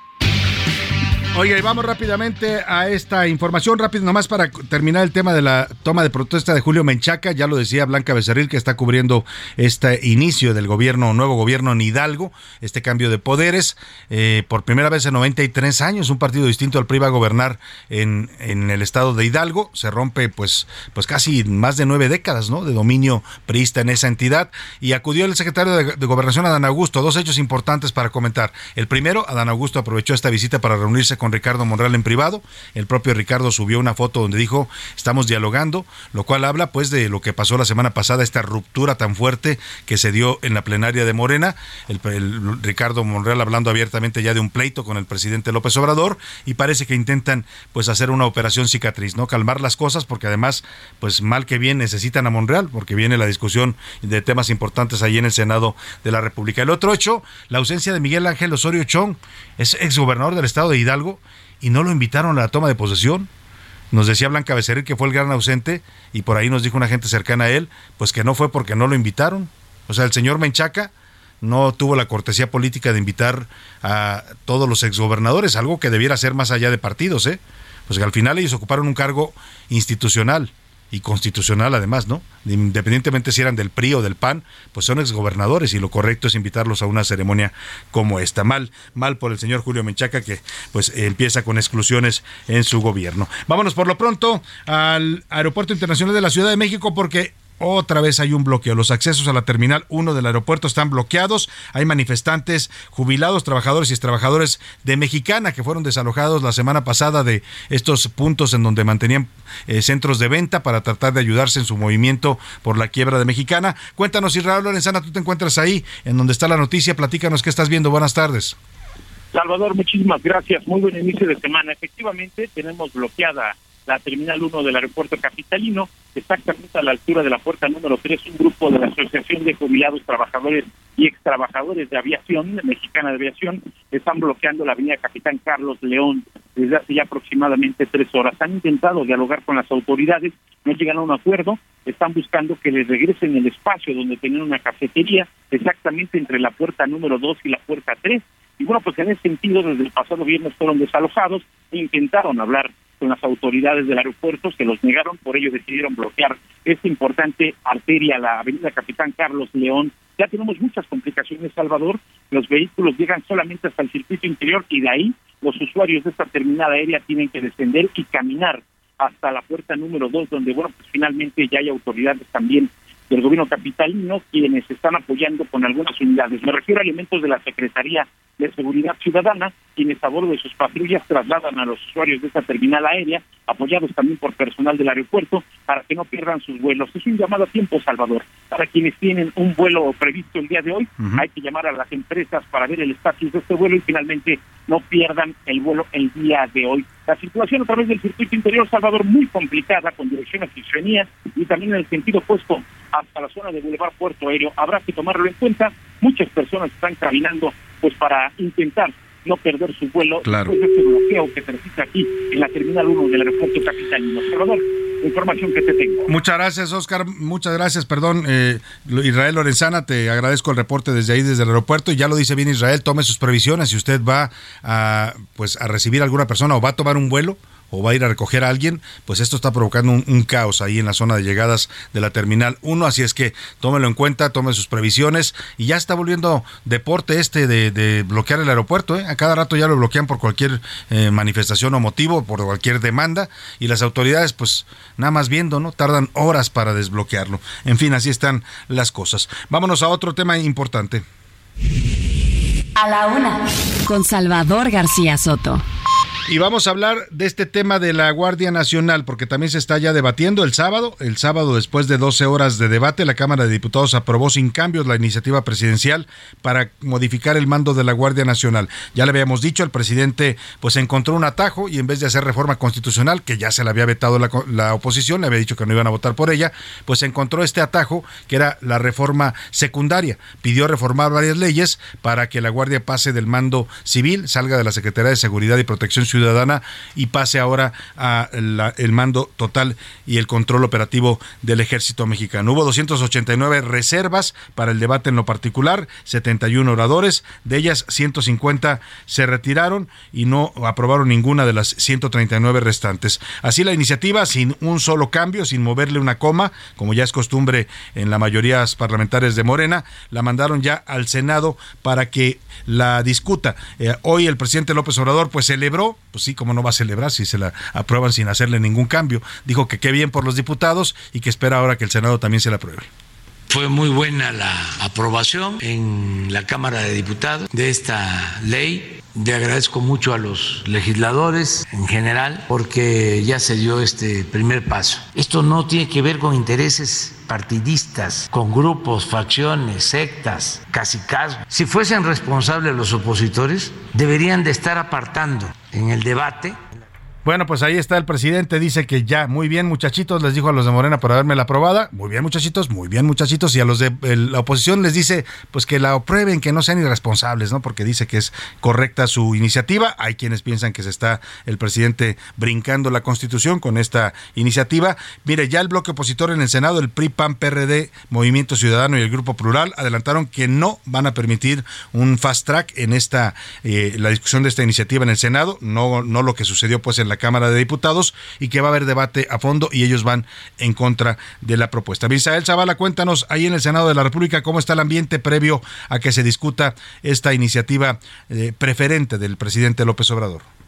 S2: Oye, vamos rápidamente a esta información, rápido nomás para terminar el tema de la toma de protesta de Julio Menchaca. Ya lo decía Blanca Becerril, que está cubriendo este inicio del gobierno, nuevo gobierno en Hidalgo, este cambio de poderes. Eh, por primera vez en 93 años, un partido distinto al PRI va a gobernar en, en, el estado de Hidalgo. Se rompe, pues, pues casi más de nueve décadas, ¿no? De dominio priista en esa entidad. Y acudió el secretario de, de Gobernación, Adán Augusto. Dos hechos importantes para comentar. El primero, Adán Augusto aprovechó esta visita para reunirse con Ricardo Monreal en privado. El propio Ricardo subió una foto donde dijo, estamos dialogando, lo cual habla pues de lo que pasó la semana pasada, esta ruptura tan fuerte que se dio en la plenaria de Morena. El, Ricardo Monreal hablando abiertamente ya de un pleito con el presidente López Obrador y parece que intentan pues hacer una operación cicatriz, ¿no? Calmar las cosas porque además pues mal que bien necesitan a Monreal porque viene la discusión de temas importantes ahí en el Senado de la República. El otro hecho, la ausencia de Miguel Ángel Osorio Chong, es exgobernador del estado de Hidalgo y no lo invitaron a la toma de posesión. Nos decía Blanca Becerril que fue el gran ausente y por ahí nos dijo una gente cercana a él, pues que no fue porque no lo invitaron. O sea, el señor Menchaca no tuvo la cortesía política de invitar a todos los exgobernadores, algo que debiera ser más allá de partidos, ¿eh? Pues que al final ellos ocuparon un cargo institucional y constitucional además, ¿no? Independientemente si eran del PRI o del PAN, pues son exgobernadores y lo correcto es invitarlos a una ceremonia como esta. Mal, mal por el señor Julio Menchaca que pues empieza con exclusiones en su gobierno. Vámonos por lo pronto al Aeropuerto Internacional de la Ciudad de México porque otra vez hay un bloqueo. Los accesos a la terminal 1 del aeropuerto están bloqueados. Hay manifestantes, jubilados, trabajadores y trabajadores de Mexicana que fueron desalojados la semana pasada de estos puntos en donde mantenían eh, centros de venta para tratar de ayudarse en su movimiento por la quiebra de Mexicana. Cuéntanos, Israel Lorenzana, tú te encuentras ahí, en donde está la noticia. Platícanos qué estás viendo. Buenas tardes.
S14: Salvador, muchísimas gracias. Muy buen inicio de semana. Efectivamente, tenemos bloqueada la terminal 1 del aeropuerto capitalino, exactamente a la altura de la puerta número 3, un grupo de la Asociación de Jubilados, Trabajadores y Extrabajadores de Aviación, Mexicana de Aviación, están bloqueando la avenida Capitán Carlos León desde hace ya aproximadamente tres horas. Han intentado dialogar con las autoridades, no llegan a un acuerdo, están buscando que les regresen el espacio donde tenían una cafetería, exactamente entre la puerta número 2 y la puerta 3. Y bueno, pues en ese sentido, desde el pasado viernes fueron desalojados e intentaron hablar con las autoridades del aeropuerto, se los negaron, por ello decidieron bloquear esta importante arteria, la avenida Capitán Carlos León. Ya tenemos muchas complicaciones, Salvador. Los vehículos llegan solamente hasta el circuito interior y de ahí los usuarios de esta terminal aérea tienen que descender y caminar hasta la puerta número dos, donde, bueno, pues finalmente ya hay autoridades también del gobierno capitalino quienes están apoyando con algunas unidades. Me refiero a elementos de la Secretaría de Seguridad Ciudadana, quienes a bordo de sus patrullas trasladan a los usuarios de esta terminal aérea, apoyados también por personal del aeropuerto, para que no pierdan sus vuelos. Es un llamado a tiempo, Salvador. Para quienes tienen un vuelo previsto el día de hoy, uh -huh. hay que llamar a las empresas para ver el estatus de este vuelo y finalmente no pierdan el vuelo el día de hoy. La circulación a través del circuito interior Salvador muy complicada, con dirección a Fisonía y también en el sentido opuesto hasta la zona de Boulevard Puerto Aéreo. Habrá que tomarlo en cuenta. Muchas personas están caminando pues para intentar no perder su vuelo
S2: claro.
S14: después de este bloqueo que se registra aquí en la Terminal 1 del aeropuerto capitalino. Salvador, información que te tengo.
S2: Muchas gracias, Oscar. Muchas gracias, perdón. Eh, Israel Lorenzana, te agradezco el reporte desde ahí, desde el aeropuerto. Y ya lo dice bien Israel, tome sus previsiones. Si usted va a, pues, a recibir a alguna persona o va a tomar un vuelo, o va a ir a recoger a alguien, pues esto está provocando un, caos ahí en la zona de llegadas de la Terminal 1, así es que tómelo en cuenta, tome sus previsiones y ya está volviendo deporte este de, de bloquear el aeropuerto, ¿eh? a cada rato ya lo bloquean por cualquier eh, manifestación o motivo, por cualquier demanda y las autoridades pues nada más viendo, ¿no? Tardan horas para desbloquearlo. En fin, así están las cosas. Vámonos a otro tema importante.
S3: A la una, con Salvador García Soto.
S2: Y vamos a hablar de este tema de la Guardia Nacional, porque también se está ya debatiendo el sábado. El sábado, después de 12 horas de debate, la Cámara de Diputados aprobó sin cambios la iniciativa presidencial para modificar el mando de la Guardia Nacional. Ya le habíamos dicho, el presidente pues encontró un atajo y en vez de hacer reforma constitucional, que ya se le había vetado la, la oposición, le había dicho que no iban a votar por ella, pues encontró este atajo que era la reforma secundaria. Pidió reformar varias leyes para que la Guardia pase del mando civil, salga de la Secretaría de Seguridad y Protección Ciudadana Ciudadana y pase ahora a el mando total y el control operativo del ejército mexicano. Hubo 289 reservas para el debate en lo particular, 71 oradores, de ellas 150 se retiraron y no aprobaron ninguna de las 139 restantes. Así la iniciativa, sin un solo cambio, sin moverle una coma, como ya es costumbre en la mayoría parlamentarias de Morena, la mandaron ya al Senado para que la discuta. Eh, hoy el presidente López Obrador pues celebró, pues sí, como no va a celebrar si se la aprueban sin hacerle ningún cambio. Dijo que qué bien por los diputados y que espera ahora que el Senado también se la apruebe.
S9: Fue muy buena la aprobación en la Cámara de Diputados de esta ley. Le agradezco mucho a los legisladores en general porque ya se dio este primer paso. Esto no tiene que ver con intereses partidistas, con grupos, facciones, sectas, cacicazgos. Si fuesen responsables los opositores, deberían de estar apartando en el debate
S2: bueno, pues ahí está el presidente, dice que ya, muy bien muchachitos, les dijo a los de Morena por haberme la aprobada, muy bien muchachitos, muy bien muchachitos, y a los de la oposición les dice pues que la aprueben, que no sean irresponsables, ¿no? Porque dice que es correcta su iniciativa, hay quienes piensan que se está el presidente brincando la constitución con esta iniciativa. Mire, ya el bloque opositor en el Senado, el PRI, PAN, PRD, Movimiento Ciudadano y el Grupo Plural adelantaron que no van a permitir un fast track en esta, eh, la discusión de esta iniciativa en el Senado, no, no lo que sucedió pues en la Cámara de Diputados y que va a haber debate a fondo y ellos van en contra de la propuesta. Misael Zavala, cuéntanos ahí en el Senado de la República cómo está el ambiente previo a que se discuta esta iniciativa eh, preferente del presidente López Obrador.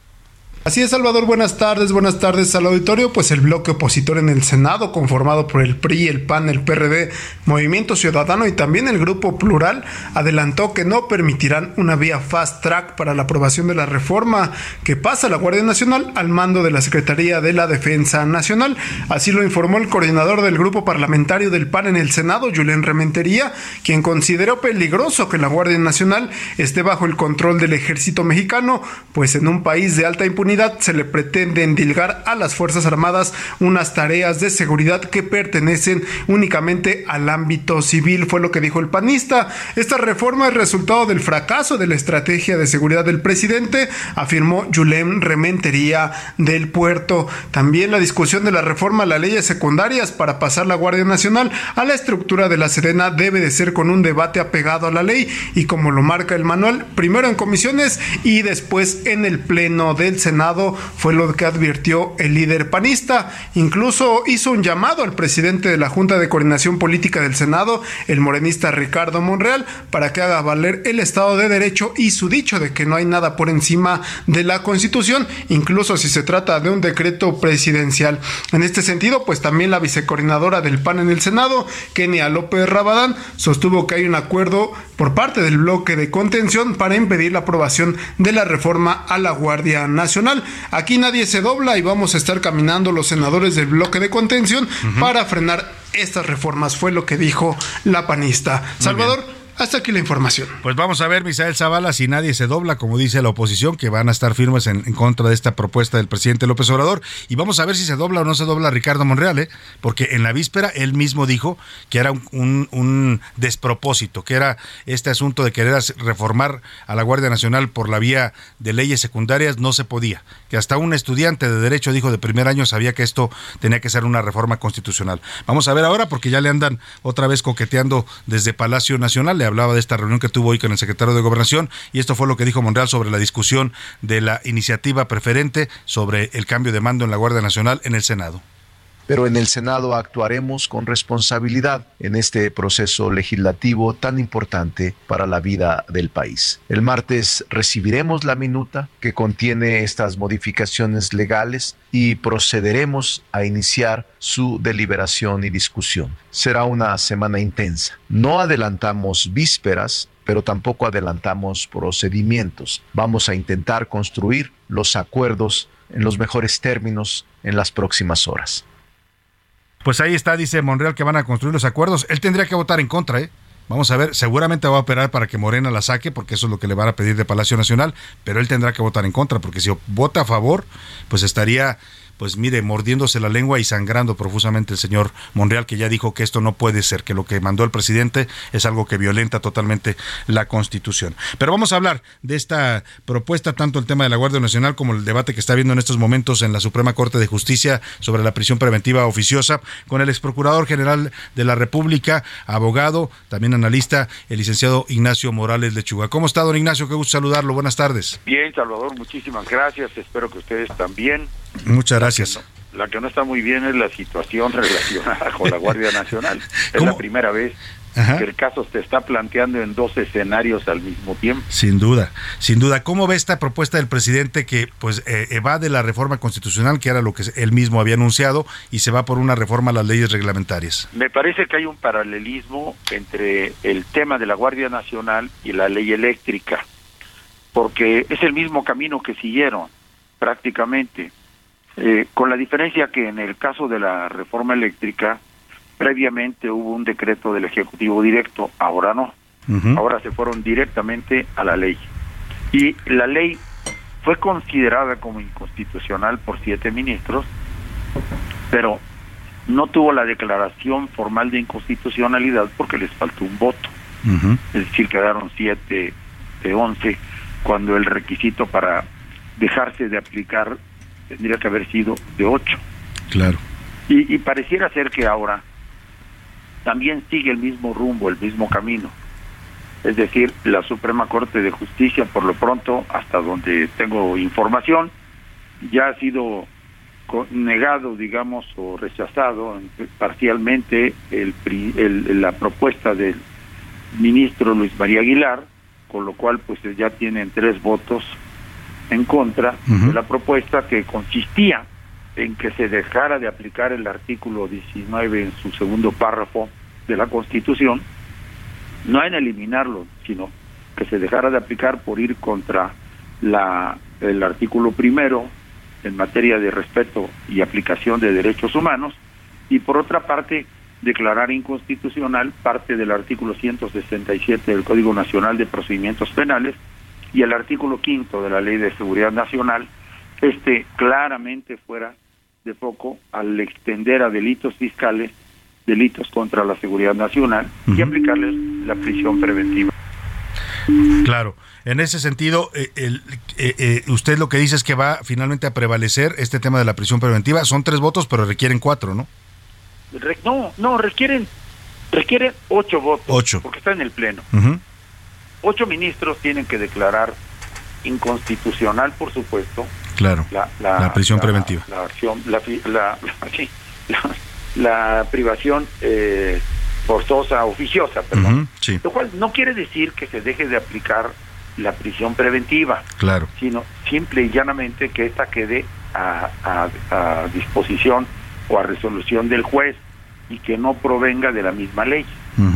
S15: Así es, Salvador, buenas tardes, buenas tardes al auditorio. Pues el bloque opositor en el Senado, conformado por el PRI, el PAN, el PRD, Movimiento Ciudadano y también el Grupo Plural, adelantó que no permitirán una vía fast track para la aprobación de la reforma que pasa a la Guardia Nacional al mando de la Secretaría de la Defensa Nacional. Así lo informó el coordinador del grupo parlamentario del PAN en el Senado, Julián Rementería, quien consideró peligroso que la Guardia Nacional esté bajo el control del ejército mexicano, pues en un país de alta impunidad se le pretende endilgar a las Fuerzas Armadas unas tareas de seguridad que pertenecen únicamente al ámbito civil, fue lo que dijo el panista. Esta reforma es resultado del fracaso de la estrategia de seguridad del presidente, afirmó Yulem Rementería del Puerto. También la discusión de la reforma a las leyes secundarias para pasar la Guardia Nacional a la estructura de la Serena debe de ser con un debate apegado a la ley y como lo marca el manual, primero en comisiones y después en el Pleno del Senado fue lo que advirtió el líder panista. Incluso hizo un llamado al presidente de la Junta de Coordinación Política del Senado, el morenista Ricardo Monreal, para que haga valer el Estado de Derecho y su dicho de que no hay nada por encima de la Constitución, incluso si se trata de un decreto presidencial. En este sentido, pues también la vicecoordinadora del PAN en el Senado, Kenia López Rabadán, sostuvo que hay un acuerdo por parte del bloque de contención para impedir la aprobación de la reforma a la Guardia Nacional. Aquí nadie se dobla y vamos a estar caminando los senadores del bloque de contención para frenar estas reformas, fue lo que dijo la panista. Salvador. Hasta aquí la información.
S2: Pues vamos a ver, Misael Zavala, si nadie se dobla, como dice la oposición, que van a estar firmes en, contra de esta propuesta del presidente López Obrador. Y vamos a ver si se dobla o no se dobla Ricardo Monreal, ¿eh? porque en la víspera él mismo dijo que era un, despropósito, que era este asunto de querer reformar a la Guardia Nacional por la vía de leyes secundarias, no se podía. Que hasta un estudiante de Derecho dijo de primer año sabía que esto tenía que ser una reforma constitucional. Vamos a ver ahora, porque ya le andan otra vez coqueteando desde Palacio Nacional hablaba de esta reunión que tuvo hoy con el secretario de Gobernación y esto fue lo que dijo Monreal sobre la discusión de la iniciativa preferente sobre el cambio de mando en la Guardia Nacional en el Senado
S1: pero en el Senado actuaremos con responsabilidad en este proceso legislativo tan importante para la vida del país. El martes recibiremos la minuta que contiene estas modificaciones legales y procederemos a iniciar su deliberación y discusión. Será una semana intensa. No adelantamos vísperas pero tampoco adelantamos procedimientos. Vamos a intentar construir los acuerdos en los mejores términos en las próximas horas.
S2: Pues ahí está, dice Monreal, que van a construir los acuerdos. Él tendría que votar en contra, ¿eh? Vamos a ver, seguramente va a operar para que Morena la saque, porque eso es lo que le van a pedir de Palacio Nacional, pero él tendrá que votar en contra, porque si vota a favor, pues estaría pues mire, mordiéndose la lengua y sangrando profusamente el señor Monreal, que ya dijo que esto no puede ser, que lo que mandó el presidente es algo que violenta totalmente la Constitución. Pero vamos a hablar de esta propuesta, tanto el tema de la Guardia Nacional como el debate que está habiendo en estos momentos en la Suprema Corte de Justicia sobre la prisión preventiva oficiosa, con el ex procurador general de la República, abogado, también analista, el licenciado Ignacio Morales Lechuga. ¿Cómo está, don Ignacio? Qué gusto saludarlo. Buenas tardes.
S16: Bien, Salvador, muchísimas gracias. Espero que ustedes también.
S2: Muchas gracias.
S16: La que no está muy bien es la situación relacionada con la Guardia Nacional. Es la primera vez que el caso se está planteando en dos escenarios al mismo tiempo.
S2: Sin duda, sin duda. ¿Cómo ve esta propuesta del presidente que pues eh, evade la reforma constitucional, que era lo que él mismo había anunciado, y se va por una reforma a las leyes reglamentarias?
S16: Me parece que hay un paralelismo entre el tema de la Guardia Nacional y la ley eléctrica, porque es el mismo camino que siguieron prácticamente, eh, con la diferencia que en el caso de la reforma eléctrica, previamente hubo un decreto del Ejecutivo directo, ahora no. Ahora se fueron directamente a la ley. Y la ley fue considerada como inconstitucional por siete ministros, pero no tuvo la declaración formal de inconstitucionalidad porque les faltó un voto. Es decir, quedaron siete de once, cuando el requisito para dejarse de aplicar tendría que haber sido de ocho.
S2: Claro.
S16: Y, y pareciera ser que ahora también sigue el mismo rumbo, el mismo camino. Es decir, la Suprema Corte de Justicia, por lo pronto, hasta donde tengo información, ya ha sido negado, digamos, o rechazado parcialmente el, el, la propuesta del ministro Luis María Aguilar, con lo cual pues ya tienen tres votos en contra de la propuesta que consistía en que se dejara de aplicar el artículo 19 en su segundo párrafo de la Constitución, no en eliminarlo, sino que se dejara de aplicar por ir contra la, el artículo primero en materia de respeto y aplicación de derechos humanos, y por otra parte, declarar inconstitucional parte del artículo 167 del Código Nacional de Procedimientos Penales y el artículo quinto de la Ley de Seguridad Nacional, este claramente fuera de foco al extender a delitos fiscales delitos contra la seguridad nacional y aplicarles la prisión preventiva.
S2: Claro, en ese sentido, eh, el, eh, eh, usted lo que dice es que va finalmente a prevalecer este tema de la prisión preventiva. Son tres votos, pero requieren cuatro, ¿no?
S16: no, no, requieren, requieren ocho votos.
S2: Ocho.
S16: Porque está en el Pleno. Ocho ministros tienen que declarar inconstitucional, por supuesto.
S2: Claro. La, prisión preventiva.
S16: La, acción, la, la, privación eh, forzosa, oficiosa, perdón. Lo cual no quiere decir que se deje de aplicar la prisión preventiva.
S2: Claro.
S16: Sino simple y llanamente que esta quede a, a disposición o a resolución del juez y que no provenga de la misma ley,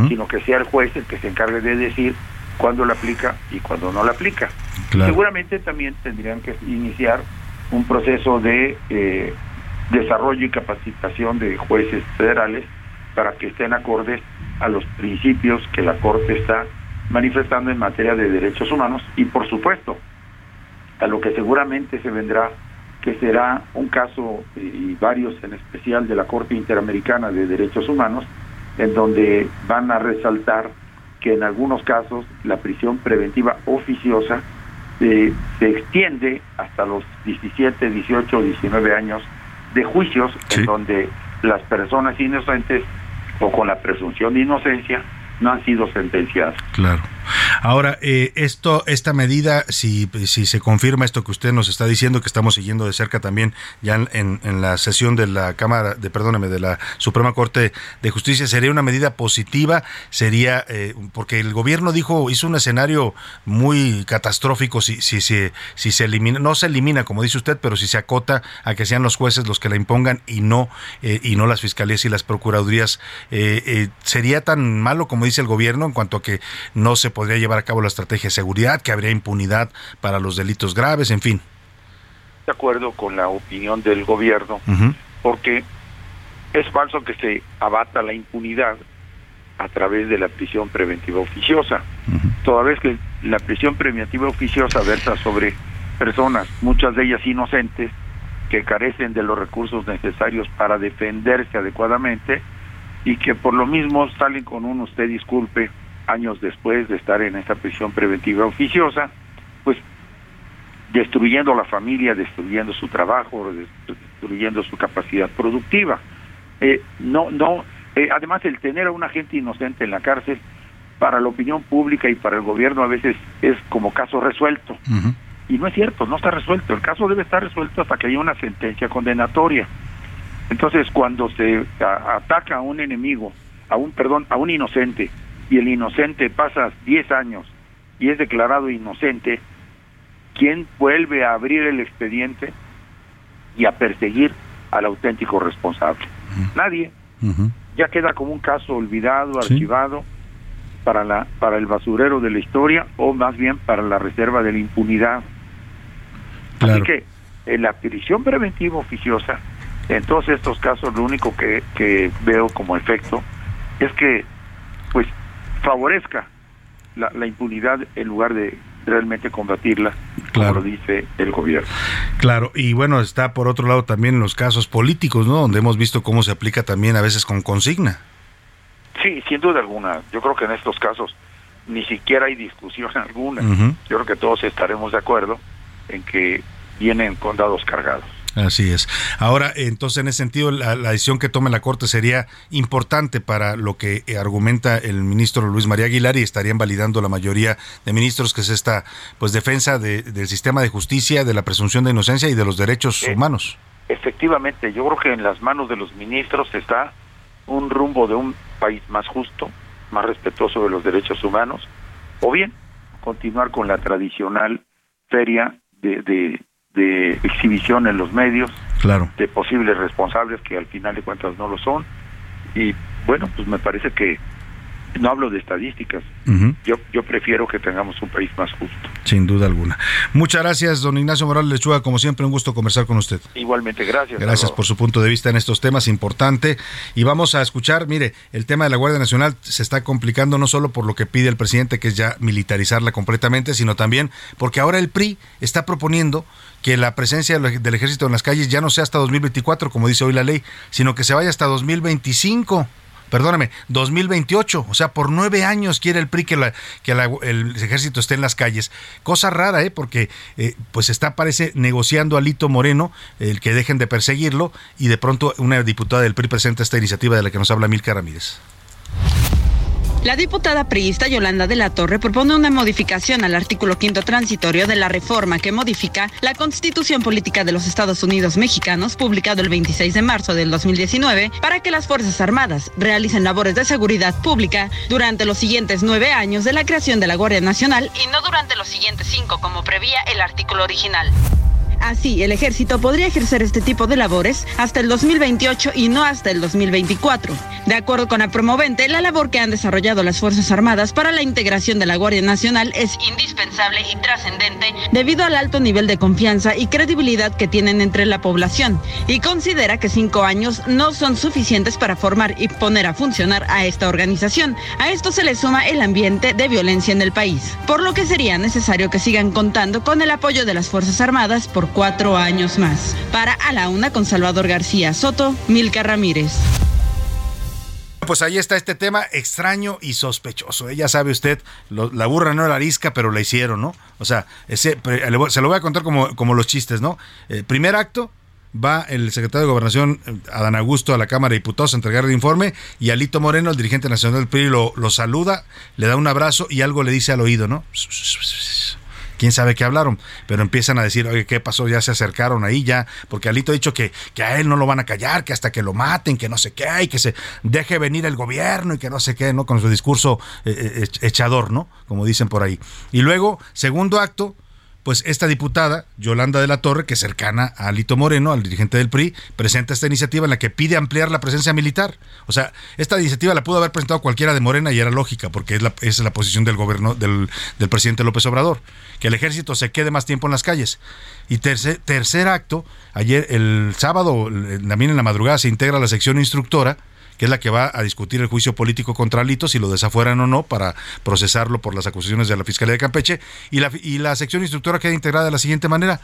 S16: sino que sea el juez el que se encargue de decir cuándo la aplica y cuándo no la aplica. Seguramente también tendrían que iniciar un proceso de eh, desarrollo y capacitación de jueces federales para que estén acordes a los principios que la Corte está manifestando en materia de derechos humanos y por supuesto a lo que seguramente se vendrá que será un caso y varios en especial de la Corte Interamericana de Derechos Humanos en donde van a resaltar que en algunos casos la prisión preventiva oficiosa eh, se extiende hasta los 17, 18, 19 años de juicios en donde las personas inocentes o con la presunción de inocencia no han sido sentenciadas.
S2: Claro. Ahora, eh, esto, esta medida, si, si se confirma esto que usted nos está diciendo, que estamos siguiendo de cerca también ya en, en, la sesión de la Cámara, de perdóneme, de la Suprema Corte de Justicia, sería una medida positiva, sería, eh, porque el gobierno dijo, hizo un escenario muy catastrófico si, si, si, si se elimina, no se elimina, como dice usted, pero si se acota a que sean los jueces los que la impongan y no, eh, y no las fiscalías y las procuradurías, sería tan malo como dice el gobierno en cuanto a que no se podría llevar a cabo la estrategia de seguridad, que habría impunidad para los delitos graves, en fin.
S16: De acuerdo con la opinión del gobierno, porque es falso que se abata la impunidad a través de la prisión preventiva oficiosa, toda vez que la prisión preventiva oficiosa versa sobre personas, muchas de ellas inocentes, que carecen de los recursos necesarios para defenderse adecuadamente y que por lo mismo salen con un usted disculpe años después de estar en esa prisión preventiva oficiosa, pues destruyendo la familia, destruyendo su trabajo, destruyendo su capacidad productiva. Eh, no, no, eh, además el tener a una gente inocente en la cárcel para la opinión pública y para el gobierno a veces es como caso resuelto. Y no es cierto, no está resuelto. El caso debe estar resuelto hasta que haya una sentencia condenatoria. Entonces, cuando se ataca a un enemigo, a un perdón, a un inocente y el inocente pasa 10 años y es declarado inocente, ¿quién vuelve a abrir el expediente y a perseguir al auténtico responsable? Nadie. Ya queda como un caso olvidado, archivado para la para el basurero de la historia o más bien para la reserva de la impunidad. Así que en la prisión preventiva oficiosa, en todos estos casos, lo único que, que veo como efecto es que, pues, favorezca la, la impunidad en lugar de realmente combatirla, como lo dice el gobierno.
S2: Claro, y bueno, está por otro lado también los casos políticos, ¿no? Donde hemos visto cómo se aplica también a veces con consigna.
S16: Sí, sin duda alguna. Yo creo que en estos casos ni siquiera hay discusión alguna. Yo creo que todos estaremos de acuerdo en que vienen con dados cargados.
S2: Así es. Ahora, entonces, en ese sentido, la, decisión que tome la Corte sería importante para lo que argumenta el ministro Luis María Aguilar y estarían validando la mayoría de ministros, que es esta pues defensa del sistema de justicia, de la presunción de inocencia y de los derechos
S16: Eh,
S2: humanos.
S16: Efectivamente, yo creo que en las manos de los ministros está un rumbo de un país más justo, más respetuoso de los derechos humanos, o bien continuar con la tradicional feria de, de, de exhibición en los medios
S2: Claro.
S16: de posibles responsables que al final de cuentas no lo son. Y bueno, pues me parece que no hablo de estadísticas. Yo, yo prefiero que tengamos un país más justo.
S2: Sin duda alguna. Muchas gracias, don Ignacio Morales Lechuga. Como siempre, un gusto conversar con usted.
S16: Igualmente, gracias.
S2: Gracias
S16: Salvador.
S2: por su punto de vista en estos temas, importante. Y vamos a escuchar, mire, el tema de la Guardia Nacional se está complicando no solo por lo que pide el presidente, que es ya militarizarla completamente, sino también porque ahora el PRI está proponiendo que la presencia del ejército en las calles ya no sea hasta 2024, como dice hoy la ley, sino que se vaya hasta 2025 perdóname, 2028, o sea, por nueve años quiere el PRI que, el ejército esté en las calles. Cosa rara, ¿eh? Porque eh, pues está, parece, negociando a Lito Moreno, el que dejen de perseguirlo, y de pronto una diputada del PRI presenta esta iniciativa de la que nos habla Milka Ramírez.
S17: La diputada priista Yolanda de la Torre propone una modificación al artículo quinto transitorio de la reforma que modifica la Constitución Política de los Estados Unidos Mexicanos, publicado el 26 de marzo del 2019, para que las Fuerzas Armadas realicen labores de seguridad pública durante los siguientes nueve años de la creación de la Guardia Nacional y no durante los siguientes cinco, como prevía el artículo original. Así, el ejército podría ejercer este tipo de labores hasta el 2028 y no hasta el 2024. De acuerdo con la promovente, la labor que han desarrollado las Fuerzas Armadas para la integración de la Guardia Nacional es indispensable y trascendente debido al alto nivel de confianza y credibilidad que tienen entre la población y considera que cinco años no son suficientes para formar y poner a funcionar a esta organización. A esto se le suma el ambiente de violencia en el país, por lo que sería necesario que sigan contando con el apoyo de las Fuerzas Armadas por cuatro años más. Para A la Una con Salvador García Soto, Milka Ramírez.
S2: Pues ahí está este tema extraño y sospechoso. ¿eh? Ya sabe usted, la burra no era arisca, pero la hicieron, ¿no? O sea, ese, se lo voy a contar como, como los chistes, ¿no? Eh, primer acto, va el secretario de Gobernación, eh, Adán Augusto, a la Cámara de Diputados a entregar el informe y Alito Moreno, el dirigente nacional del PRI, lo, lo saluda, le da un abrazo y algo le dice al oído, ¿no? Quién sabe qué hablaron, pero empiezan a decir, oye, ¿qué pasó? Ya se acercaron ahí, ya, porque Alito ha dicho que, que a él no lo van a callar, que hasta que lo maten, que no sé qué, y que se deje venir el gobierno y que no sé qué, ¿no? Con su discurso eh, eh, echador, ¿no? Como dicen por ahí. Y luego, segundo acto, pues esta diputada, Yolanda de la Torre, que es cercana a Alito Moreno, al dirigente del PRI, presenta esta iniciativa en la que pide ampliar la presencia militar. O sea, esta iniciativa la pudo haber presentado cualquiera de Morena y era lógica, porque es la, es la posición del gobierno del, del presidente López Obrador, que el ejército se quede más tiempo en las calles. Y tercer, tercer acto, ayer, el sábado, también en la madrugada, se integra la sección instructora, que es la que va a discutir el juicio político contra Alito, si lo desafueran o no, para procesarlo por las acusaciones de la Fiscalía de Campeche. Y la, y la sección instructora queda integrada de la siguiente manera.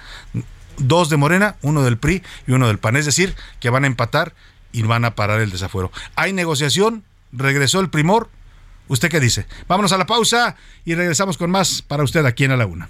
S2: dos de Morena, uno del PRI y uno del PAN. Es decir, que van a empatar y van a parar el desafuero. Hay negociación, regresó el primor. ¿Usted qué dice? Vámonos a la pausa y regresamos con más para usted aquí en A la Una.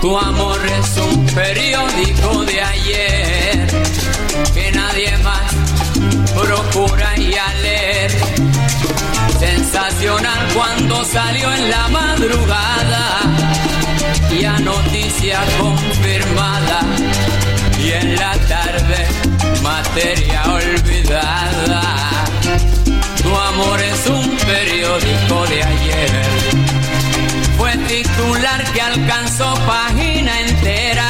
S13: Tu amor es un periódico de ayer que nadie más procura y a leer. Sensacional cuando salió en la madrugada y a noticia confirmada y en la tarde materia olvidada. Tu amor es un periódico de ayer titular que alcanzó página entera.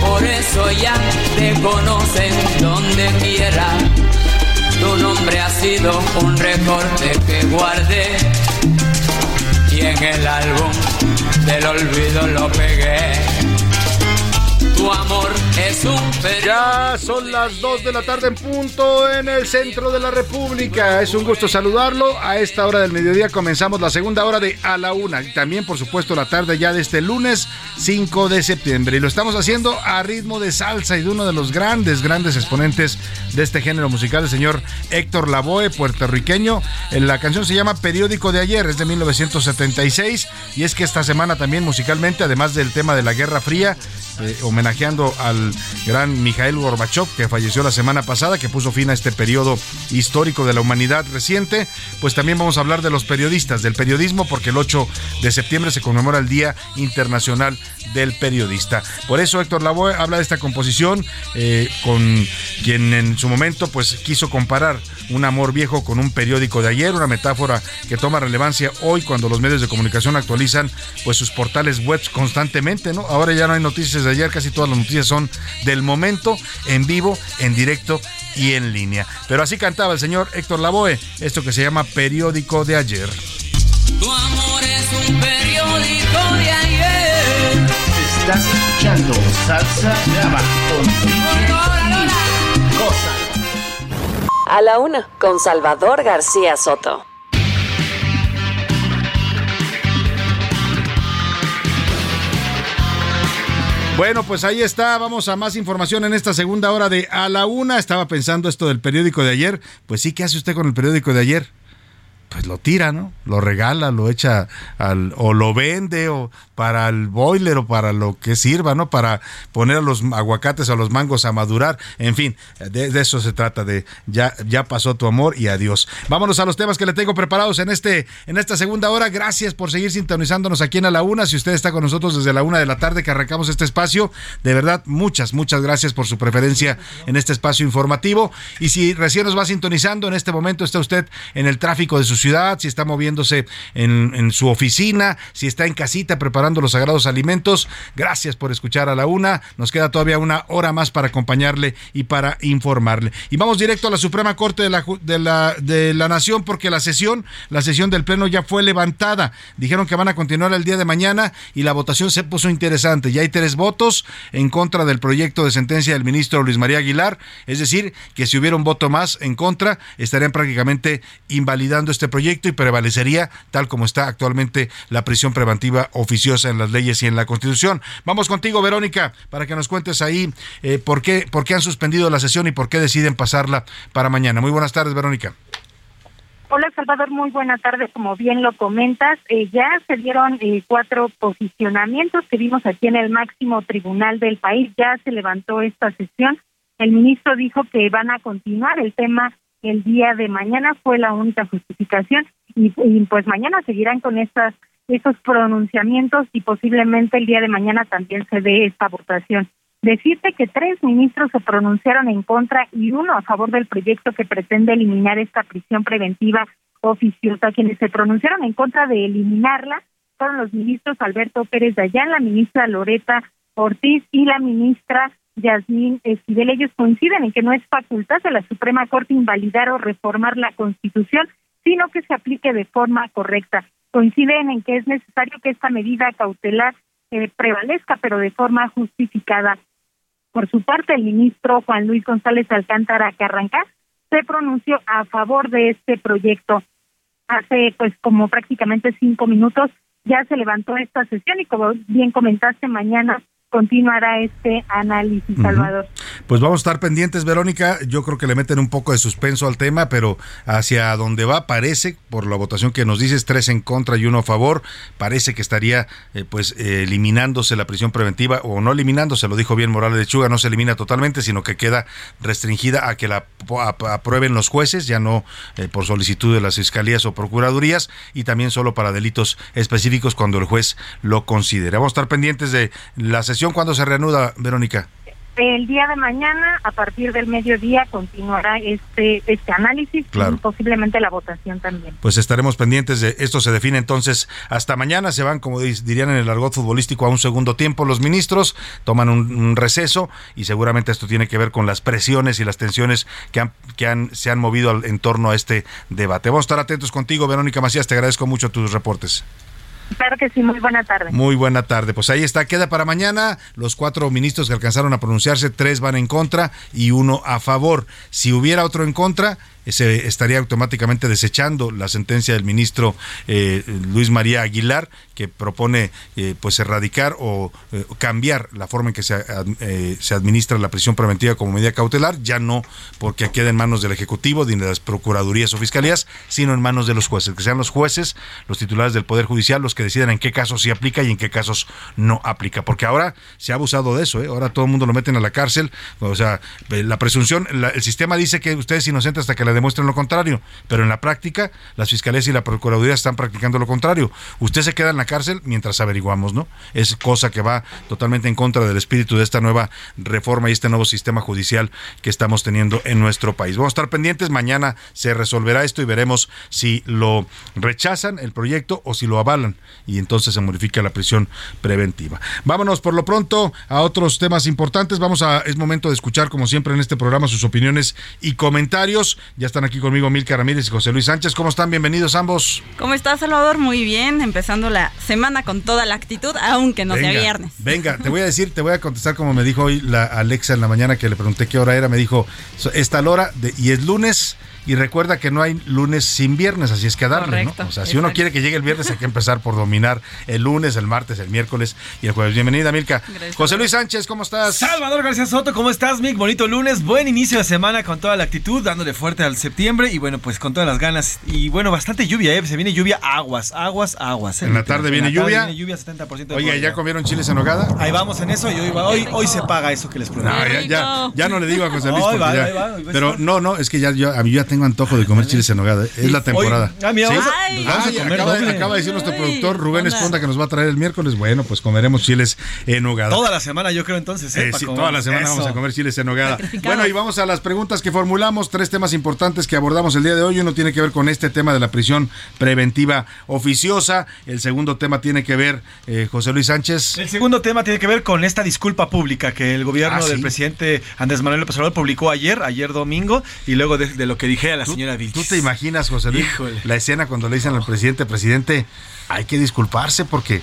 S13: Por eso ya te conocen donde quiera. Tu nombre ha sido un recorte que guardé y en el álbum del olvido lo pegué. Tu amor es un
S2: Ya son las 2 de la tarde en punto en el centro de la República. Es un gusto saludarlo. A esta hora del mediodía comenzamos la segunda hora de A la Una. Y también, por supuesto, la tarde ya de este lunes 5 de septiembre. Y lo estamos haciendo a ritmo de salsa y de uno de los grandes, grandes exponentes de este género musical, el señor Héctor Lavoe, puertorriqueño. La canción se llama Periódico de ayer, es de 1976. Y es que esta semana también musicalmente, además del tema de la Guerra Fría, eh, homenajeando al gran Mikhail Gorbachev, que falleció la semana pasada, que puso fin a este periodo histórico de la humanidad reciente, pues también vamos a hablar de los periodistas, del periodismo, porque el 8 de septiembre se conmemora el Día Internacional del Periodista. Por eso Héctor Lavoe habla de esta composición eh, con quien en su momento pues quiso comparar un amor viejo con un periódico de ayer, una metáfora que toma relevancia hoy cuando los medios de comunicación actualizan pues sus portales web constantemente, ¿no? Ahora ya no hay noticias de ayer, casi todas las noticias son del momento, en vivo, en directo y en línea. Pero así cantaba el señor Héctor Lavoe, esto que se llama Periódico de ayer.
S13: Tu amor es un periódico de ayer.
S18: Estás escuchando Salsa Brava con Cosa.
S3: A la Una con Salvador García Soto.
S2: Bueno, pues ahí está. Vamos a más información en esta segunda hora de A la Una. Estaba pensando esto del periódico de ayer. Pues sí, ¿qué hace usted con el periódico de ayer? Pues lo tira, ¿no? Lo regala, lo echa al, o lo vende o para el boiler o para lo que sirva, ¿no? Para poner a los aguacates o a los mangos a madurar. En fin, de, de, eso se trata, de ya, ya pasó tu amor y adiós. Vámonos a los temas que le tengo preparados en, este, en esta segunda hora. Gracias por seguir sintonizándonos aquí en A la Una. Si usted está con nosotros desde la una de la tarde que arrancamos este espacio, de verdad, muchas, muchas gracias por su preferencia en este espacio informativo. Y si recién nos va sintonizando, en este momento está usted en el tráfico de su ciudad, si está moviéndose en, su oficina, si está en casita preparando los sagrados alimentos. Gracias por escuchar a la una. Nos queda todavía una hora más para acompañarle y para informarle. Y vamos directo a la Suprema Corte de la, de la, de la Nación porque la sesión, la sesión del Pleno ya fue levantada. Dijeron que van a continuar el día de mañana y la votación se puso interesante. Ya hay tres votos en contra del proyecto de sentencia del ministro Luis María Aguilar. Es decir, que si hubiera un voto más en contra, estarían prácticamente invalidando este proyecto y prevalecería, tal como está actualmente, la prisión preventiva oficiosa en las leyes y en la Constitución. Vamos contigo, Verónica, para que nos cuentes ahí eh, por, qué, por qué han suspendido la sesión y por qué deciden pasarla para mañana. Muy buenas tardes, Verónica.
S6: Hola Salvador, muy buenas tardes. Como bien lo comentas, eh, ya se dieron eh, cuatro posicionamientos que vimos aquí en el máximo tribunal del país. Ya se levantó esta sesión. El ministro dijo que van a continuar el tema el día de mañana. Fue la única justificación y, y pues mañana seguirán con estas esos pronunciamientos y posiblemente el día de mañana también se dé esta votación. Decirte que tres ministros se pronunciaron en contra y uno a favor del proyecto que pretende eliminar esta prisión preventiva oficiosa. Quienes se pronunciaron en contra de eliminarla fueron los ministros Alberto Pérez Dayán, la ministra Loreta Ortiz y la ministra Yasmín Esquivel. Ellos coinciden en que no es facultad de la Suprema Corte invalidar o reformar la Constitución, sino que se aplique de forma correcta. Coinciden en que es necesario que esta medida cautelar eh, prevalezca, pero de forma justificada. Por su parte, el ministro Juan Luis González Alcántara Carranca se pronunció a favor de este proyecto. Hace pues como prácticamente cinco minutos ya se levantó esta sesión y como bien comentaste, mañana continuará este análisis, Salvador.
S2: Pues vamos a estar pendientes, Verónica. Yo creo que le meten un poco de suspenso al tema, pero hacia donde va parece, por la votación que nos dices, tres en contra y uno a favor, parece que estaría eh, pues eh, eliminándose la prisión preventiva o no eliminándose, lo dijo bien Morales de Chuga, no se elimina totalmente, sino que queda restringida a que la aprueben los jueces, ya no eh, por solicitud de las fiscalías o procuradurías, y también solo para delitos específicos cuando el juez lo considere. Vamos a estar pendientes de la sesión cuándo se reanuda, Verónica?
S6: El día de mañana, a partir del mediodía, continuará este este análisis y posiblemente la votación también.
S2: Pues estaremos pendientes de esto. Se define entonces hasta mañana. Se van, como dirían en el argot futbolístico, a un segundo tiempo los ministros, toman un, receso y seguramente esto tiene que ver con las presiones y las tensiones que, han, que han, se han movido en torno a este debate. Vamos a estar atentos contigo, Verónica Macías. Te agradezco mucho tus reportes.
S6: Claro que sí, muy buena tarde.
S2: Muy buena tarde. Pues ahí está, queda para mañana. Los cuatro ministros que alcanzaron a pronunciarse, tres van en contra y uno a favor. Si hubiera otro en contra, se estaría automáticamente desechando la sentencia del ministro eh, Luis María Aguilar que propone eh, pues erradicar o eh, cambiar la forma en que se, se, administra la prisión preventiva como medida cautelar, ya no porque quede en manos del Ejecutivo ni de las Procuradurías o Fiscalías, sino en manos de los jueces, que sean los jueces, los titulares del Poder Judicial, los que decidan en qué casos sí aplica y en qué casos no aplica, porque ahora se ha abusado de eso, ahora todo el mundo lo meten a la cárcel, o sea, la presunción, el sistema dice que usted es inocente hasta que demuestren lo contrario, pero en la práctica las fiscalías y la procuraduría están practicando lo contrario. Usted se queda en la cárcel mientras averiguamos, ¿no? Es cosa que va totalmente en contra del espíritu de esta nueva reforma y este nuevo sistema judicial que estamos teniendo en nuestro país. Vamos a estar pendientes, mañana se resolverá esto y veremos si lo rechazan el proyecto o si lo avalan y entonces se modifica la prisión preventiva. Vámonos por lo pronto a otros temas importantes. Vamos a es momento de escuchar como siempre en este programa sus opiniones y comentarios. Ya están aquí conmigo Milka Ramírez y José Luis Sánchez. ¿Cómo están? Bienvenidos ambos.
S19: ¿Cómo estás, Salvador? Muy bien, empezando la semana con toda la actitud, aunque no sea viernes.
S2: Venga, te voy a decir, te voy a contestar como me dijo hoy la Alexa en la mañana que le pregunté qué hora era. Me dijo, esta hora de, y es lunes y recuerda que no hay lunes sin viernes, así es que darle, ¿no? O sea, si uno quiere que llegue el viernes, hay que empezar por dominar el lunes, el martes, el miércoles y el jueves. Bienvenida, Milka. José Luis Sánchez, ¿cómo estás?
S20: Salvador García Soto, ¿cómo estás, Mick? Bonito lunes, buen inicio de semana con toda la actitud, dándole fuerte al septiembre y bueno, pues con todas las ganas. Y bueno, bastante lluvia, ¿eh? Se viene lluvia, aguas, aguas, aguas.
S2: ¿eh? En la tarde viene lluvia.
S20: Viene lluvia 70% de
S2: Oye, ¿ya comieron chiles en hogada?
S20: Ahí vamos en eso y hoy, hoy, hoy se paga eso que les prometo.
S2: No, ya, ya, no le digo a José Luis. ya, pero no, no, es que ya yo, a mí ya tengo antojo de comer chiles en nogada. Es la temporada.
S20: ah, mira,
S2: acaba, de decir nuestro productor Rubén Esponda que nos va a traer el miércoles. Bueno, pues comeremos chiles en nogada.
S20: Toda la semana, yo creo entonces. ¿eh?
S2: eh sí, toda la semana vamos a comer chiles en nogada. Bueno, y vamos a las preguntas que formulamos. Tres temas importantes que abordamos el día de hoy. Uno tiene que ver con este tema de la prisión preventiva oficiosa. El segundo tema tiene que ver, eh, José Luis Sánchez.
S20: El segundo tema tiene que ver con esta disculpa pública que el gobierno ah, del presidente Andrés Manuel López Obrador publicó ayer, ayer domingo, y luego de, lo que dije a la señora Vilches.
S2: ¿Tú te imaginas, José Luis, la escena cuando le dicen al presidente, presidente, hay que disculparse porque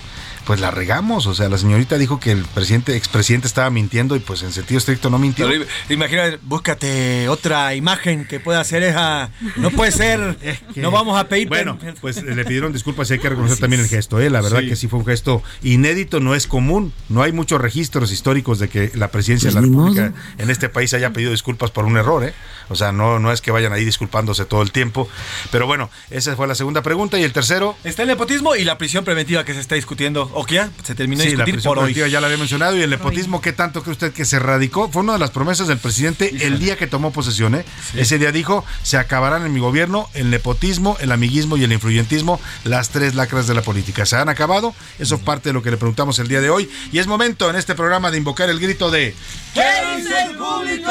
S2: pues la regamos. O sea, la señorita dijo que el presidente, expresidente estaba mintiendo y pues en sentido estricto no mintió.
S20: imagina, búscate otra imagen que pueda ser esa. No puede ser. no vamos a pedir.
S2: Bueno, pues le pidieron disculpas y hay que reconocer también el gesto. ¿eh? La verdad que sí fue un gesto inédito, no es común. No hay muchos registros históricos de que la presidencia de la pues República en este país haya pedido disculpas por un error. ¿eh? O sea, no, no es que vayan ahí disculpándose todo el tiempo. Pero bueno, esa fue la segunda pregunta. Y el tercero.
S20: Está el nepotismo y la prisión preventiva que se está discutiendo, o que ya se terminó de
S2: Sí, la
S20: discutir
S2: prisión
S20: por hoy.
S2: preventiva ya la había mencionado. Y el nepotismo, ¿qué tanto cree usted que se radicó? Fue una de las promesas del presidente el día que tomó posesión. ¿eh? Ese día dijo: se acabarán en mi gobierno el nepotismo, el amiguismo y el influyentismo, las tres lacras de la política. ¿Se han acabado? Eso es parte de lo que le preguntamos el día de hoy. Y es momento en este programa de invocar el grito de.
S20: ¿Qué dice el público?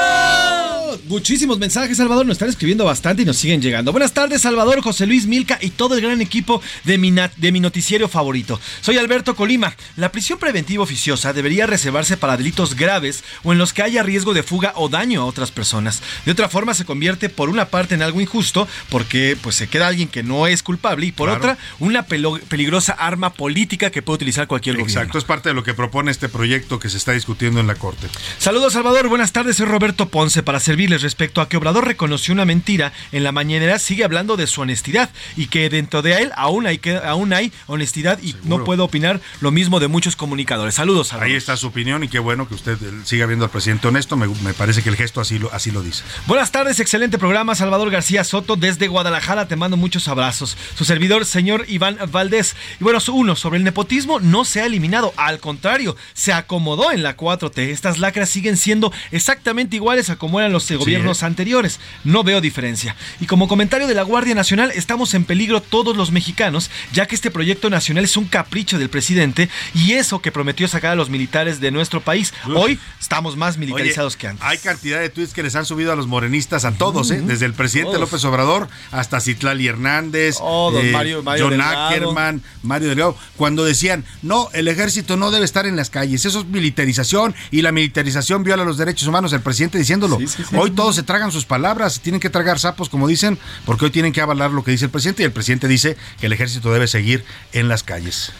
S20: Muchísimos mensajes, Salvador. Nos están escribiendo bastante y nos siguen llegando. Buenas tardes, Salvador, José Luis Milca y todo el gran equipo de mi, na- de mi noticiero favorito. Soy Alberto Colima. La prisión preventiva oficiosa debería reservarse para delitos graves o en los que haya riesgo de fuga o daño a otras personas. De otra forma, se convierte por una parte en algo injusto porque pues, se queda alguien que no es culpable y por
S2: Claro.
S20: otra, una peligrosa arma política que puede utilizar cualquier gobierno.
S2: Exacto, es parte de lo que propone este proyecto que se está discutiendo en la Corte.
S20: Saludos Salvador, buenas tardes, soy Roberto Ponce para servirles respecto a que Obrador reconoció una mentira en la mañanera, sigue hablando de su honestidad y que dentro de él aún hay, que, aún hay honestidad y no puedo opinar lo mismo de muchos comunicadores. Saludos Salvador.
S2: Ahí está su opinión y qué bueno que usted eh, siga viendo al presidente honesto. Me, me parece que el gesto así lo, así lo dice.
S20: Buenas tardes, excelente programa. Salvador García Soto desde Guadalajara. Te mando muchos abrazos. Su servidor, señor Iván Valdés. Y bueno, uno, sobre el nepotismo no se ha eliminado. Al contrario, se acomodó en la 4T. Estas lacras siguen siendo exactamente iguales a como eran los eh, gobiernos anteriores. No veo diferencia. Y como comentario de la Guardia Nacional, estamos en peligro todos los mexicanos, ya que este proyecto nacional es un capricho del presidente y eso que prometió sacar a los militares de nuestro país. Hoy estamos más militarizados
S2: Oye,
S20: que antes.
S2: Hay cantidad de tweets que les han subido a los morenistas, a todos, ¿eh? desde el presidente
S20: Todos.
S2: López Obrador hasta Citlali Hernández,
S20: Oh,
S2: eh,
S20: Mario- Mario
S2: John
S20: Delgado.
S2: Ackerman, Mario Delgado, cuando decían, no, el ejército no debe estar en las calles, eso es militarización y la militarización viola los derechos humanos, el presidente diciéndolo. Hoy todos se tragan sus palabras, tienen que tragar sapos, como dicen, porque hoy tienen que avalar lo que dice el presidente y el presidente dice que el ejército debe seguir en las calles.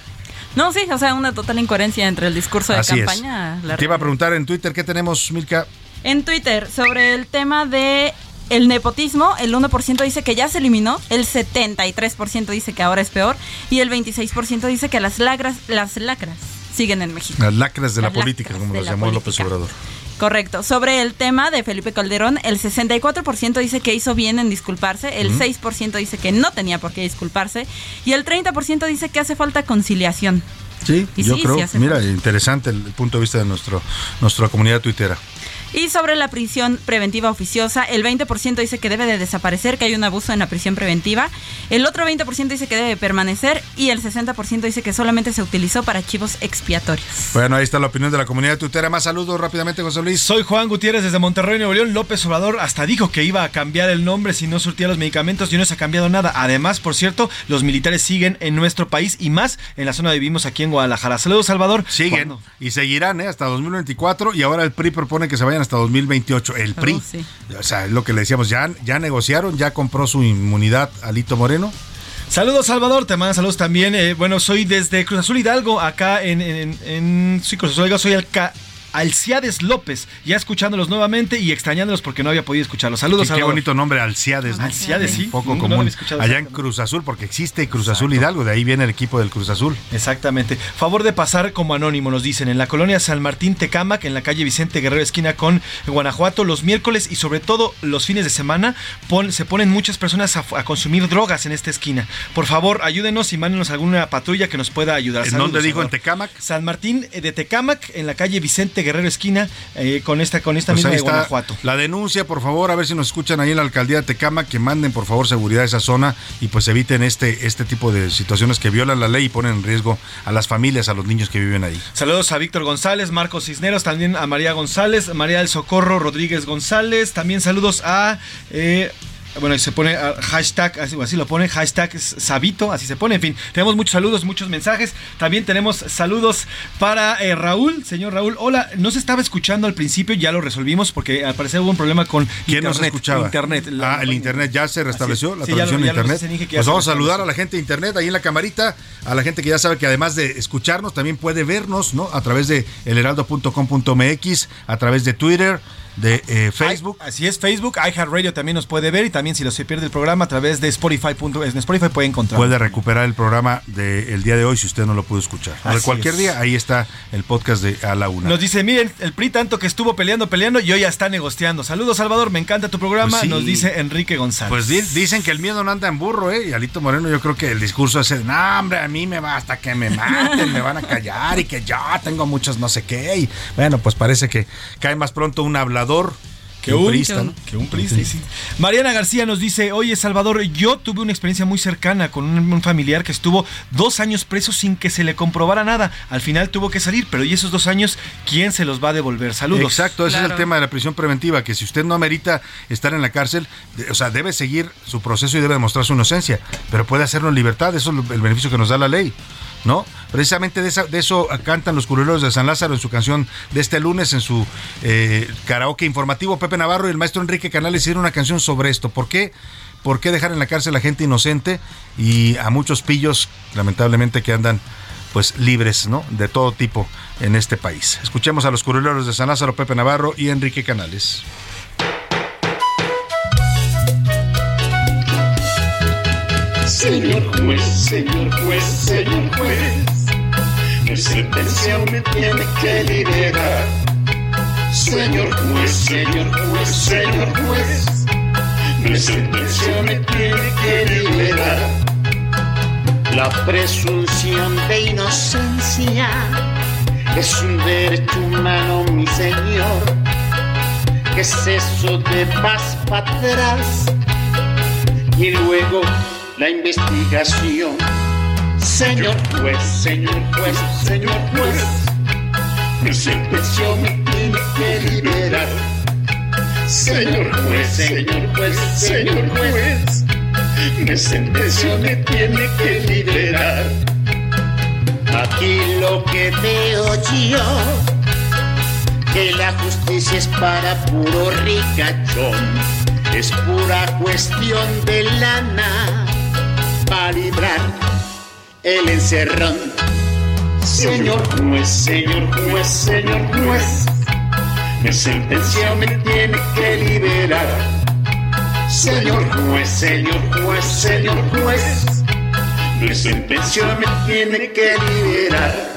S19: No, sí, o sea, una total incoherencia entre el discurso de
S2: Así
S19: campaña. la
S2: Te iba a preguntar en Twitter, ¿qué tenemos, Milka?
S19: En Twitter, sobre el tema de el nepotismo, el 1% dice que ya se eliminó, el 73% dice que ahora es peor y el 26% dice que las lacras, las lacras siguen en México.
S2: Las lacras de la política, como las
S19: la
S2: llamó López. Obrador.
S19: Correcto. Sobre el tema de Felipe Calderón, el 64% dice que hizo bien en disculparse, el
S2: Ujú.
S19: 6% dice que no tenía por qué disculparse y el 30% dice que hace falta conciliación.
S2: Sí,
S19: Y
S2: yo
S19: sí,
S2: creo.
S19: sí
S2: mira,
S19: falta.
S2: interesante el, el punto de vista de nuestro, nuestra comunidad tuitera.
S19: Y sobre la prisión preventiva oficiosa, el 20% dice que debe de desaparecer, que hay un abuso en la prisión preventiva. El otro 20% dice que debe permanecer y el 60% dice que solamente se utilizó para archivos expiatorios.
S2: Bueno, ahí está la opinión de la comunidad tuitera. Más saludos rápidamente, José Luis.
S20: Soy Juan Gutiérrez desde Monterrey, Nuevo León. López Obrador hasta dijo que iba a cambiar el nombre si no surtía los medicamentos y no se ha cambiado nada. Además, por cierto, los militares siguen en nuestro país y más en la zona donde vivimos aquí en Guadalajara. Saludos, Salvador.
S2: Siguen
S20: ¿Cuándo?
S2: y seguirán ¿eh? hasta 2024 y ahora el PRI propone que se vayan hasta 2028. El PRI.
S19: Oh, sí.
S2: O sea, es lo que le decíamos, ya, ya negociaron, ya compró su inmunidad Alito Moreno.
S20: Saludos, Salvador. Te mandan saludos también. Eh, bueno, soy desde Cruz Azul Hidalgo, acá en, en, en- sí, Cruz Azul Hidalgo. Soy Alca- Alciades López, ya escuchándolos nuevamente y extrañándolos porque no había podido escucharlos. Saludos,
S2: Qué, qué bonito nombre, Alciades. ¿no?
S20: Alciades, sí.
S2: Un poco
S20: No
S2: común. Allá en. Cruz Azul, porque existe Cruz Azul Hidalgo, de ahí viene el equipo del Cruz Azul.
S20: Exactamente. Favor de pasar como anónimo, nos dicen, en la colonia San Martín Tecámac, en la calle Vicente Guerrero, esquina con Guanajuato, los miércoles y sobre todo los fines de semana pon- se ponen muchas personas a, a consumir drogas en esta esquina. Por favor, ayúdenos y mándenos alguna patrulla que nos pueda ayudar.
S2: ¿En
S20: Saludos,
S2: dónde dijo? ¿En. Tecámac?
S20: San Martín eh, de Tecámac, en la calle Vicente Guerrero, esquina, eh, con esta, con esta
S2: Pues
S20: misma de Guanajuato.
S2: la denuncia, por favor, a ver si nos escuchan ahí en la alcaldía de Tecama, que manden por favor seguridad a esa zona y pues eviten este, este tipo de situaciones que violan la ley y ponen en riesgo a las familias, a los niños que viven ahí.
S20: Saludos a Víctor González, Marcos Cisneros, también a María González, María del Socorro Rodríguez González, también saludos a... eh, bueno, y se pone ah, hashtag, así, así lo pone, hashtag Sabito, así se pone. En fin, tenemos muchos saludos, muchos mensajes. También tenemos saludos para eh, Raúl, señor Raúl. Hola, no se estaba escuchando al principio, ya lo resolvimos porque al parecer hubo un problema con
S2: ¿Quién
S20: internet.
S2: nos escuchaba?
S20: Internet.
S2: ah, el internet ya se restableció, la.
S20: Sí,
S2: transmisión de internet. Pues vamos a saludar a la gente de internet ahí en la camarita, a la gente que ya sabe que además de escucharnos, también puede vernos, ¿no? A través de elheraldo.com.mx, a través de Twitter. De eh, Facebook.
S20: así es, Facebook, iHeartRadio también nos puede ver y también si lo se pierde el programa a través de Spotify. En Spotify puede encontrar.
S2: Puede recuperar el programa del día de hoy si usted no lo pudo escuchar. O de cualquier día, ahí está el podcast de A la Una.
S20: Nos dice, miren, el PRI tanto que estuvo peleando, peleando y hoy ya está negociando. Saludos, Salvador, me encanta tu programa,
S2: Pues
S20: nos dice Enrique González.
S2: Pues di- dicen que el miedo no anda en burro, ¿eh? Y Alito Moreno, yo creo que el discurso ese, no, hombre, a mí me va hasta que me maten, me van a callar y que yo tengo muchos no sé qué. Y bueno, pues parece que cae más pronto un hablador que un priista, ¿no?
S20: que un priista, sí. Mariana García nos dice, oye Salvador, yo tuve una experiencia muy cercana con un, un familiar que estuvo dos años preso sin que se le comprobara nada. Al final tuvo que salir, pero ¿y esos dos años quién se los va a devolver? Saludos.
S2: Exacto, ese es el tema de la prisión preventiva, que si usted no amerita estar en la cárcel, o sea, debe seguir su proceso y debe demostrar su inocencia, pero puede hacerlo en libertad, eso es el beneficio que nos da la ley, ¿no? Precisamente de, eso cantan los curuleros de San Lázaro en su canción de este lunes, en su eh, karaoke informativo, Pepe Navarro y el maestro Enrique Canales hicieron una canción sobre esto. ¿Por qué? ¿Por qué dejar en la cárcel a gente inocente y a muchos pillos, lamentablemente, que andan pues libres, ¿no? De todo tipo en este país. Escuchemos a los curuleros de San Lázaro, Pepe Navarro y Enrique Canales.
S13: Señor juez, señor juez, señor juez, mi sentencia me tiene que liberar. Señor juez, señor juez, señor juez, mi sentencia me tiene que liberar.
S21: La presunción de inocencia es un derecho humano, mi señor. ¿Qué es eso de vas para atrás? Y luego la investigación. Señor juez, señor juez, señor juez, mi sentencia me tiene que liberar. Señor juez, señor juez, señor juez, mi sentencia me tiene que liberar. Aquí lo que veo yo, que la justicia es para puro ricachón, es pura cuestión de lana para librar el encerrón. Señor juez, señor juez, señor juez, mi sentencia me tiene que liberar. Señor juez, señor juez, señor juez, mi sentencia me tiene que liberar.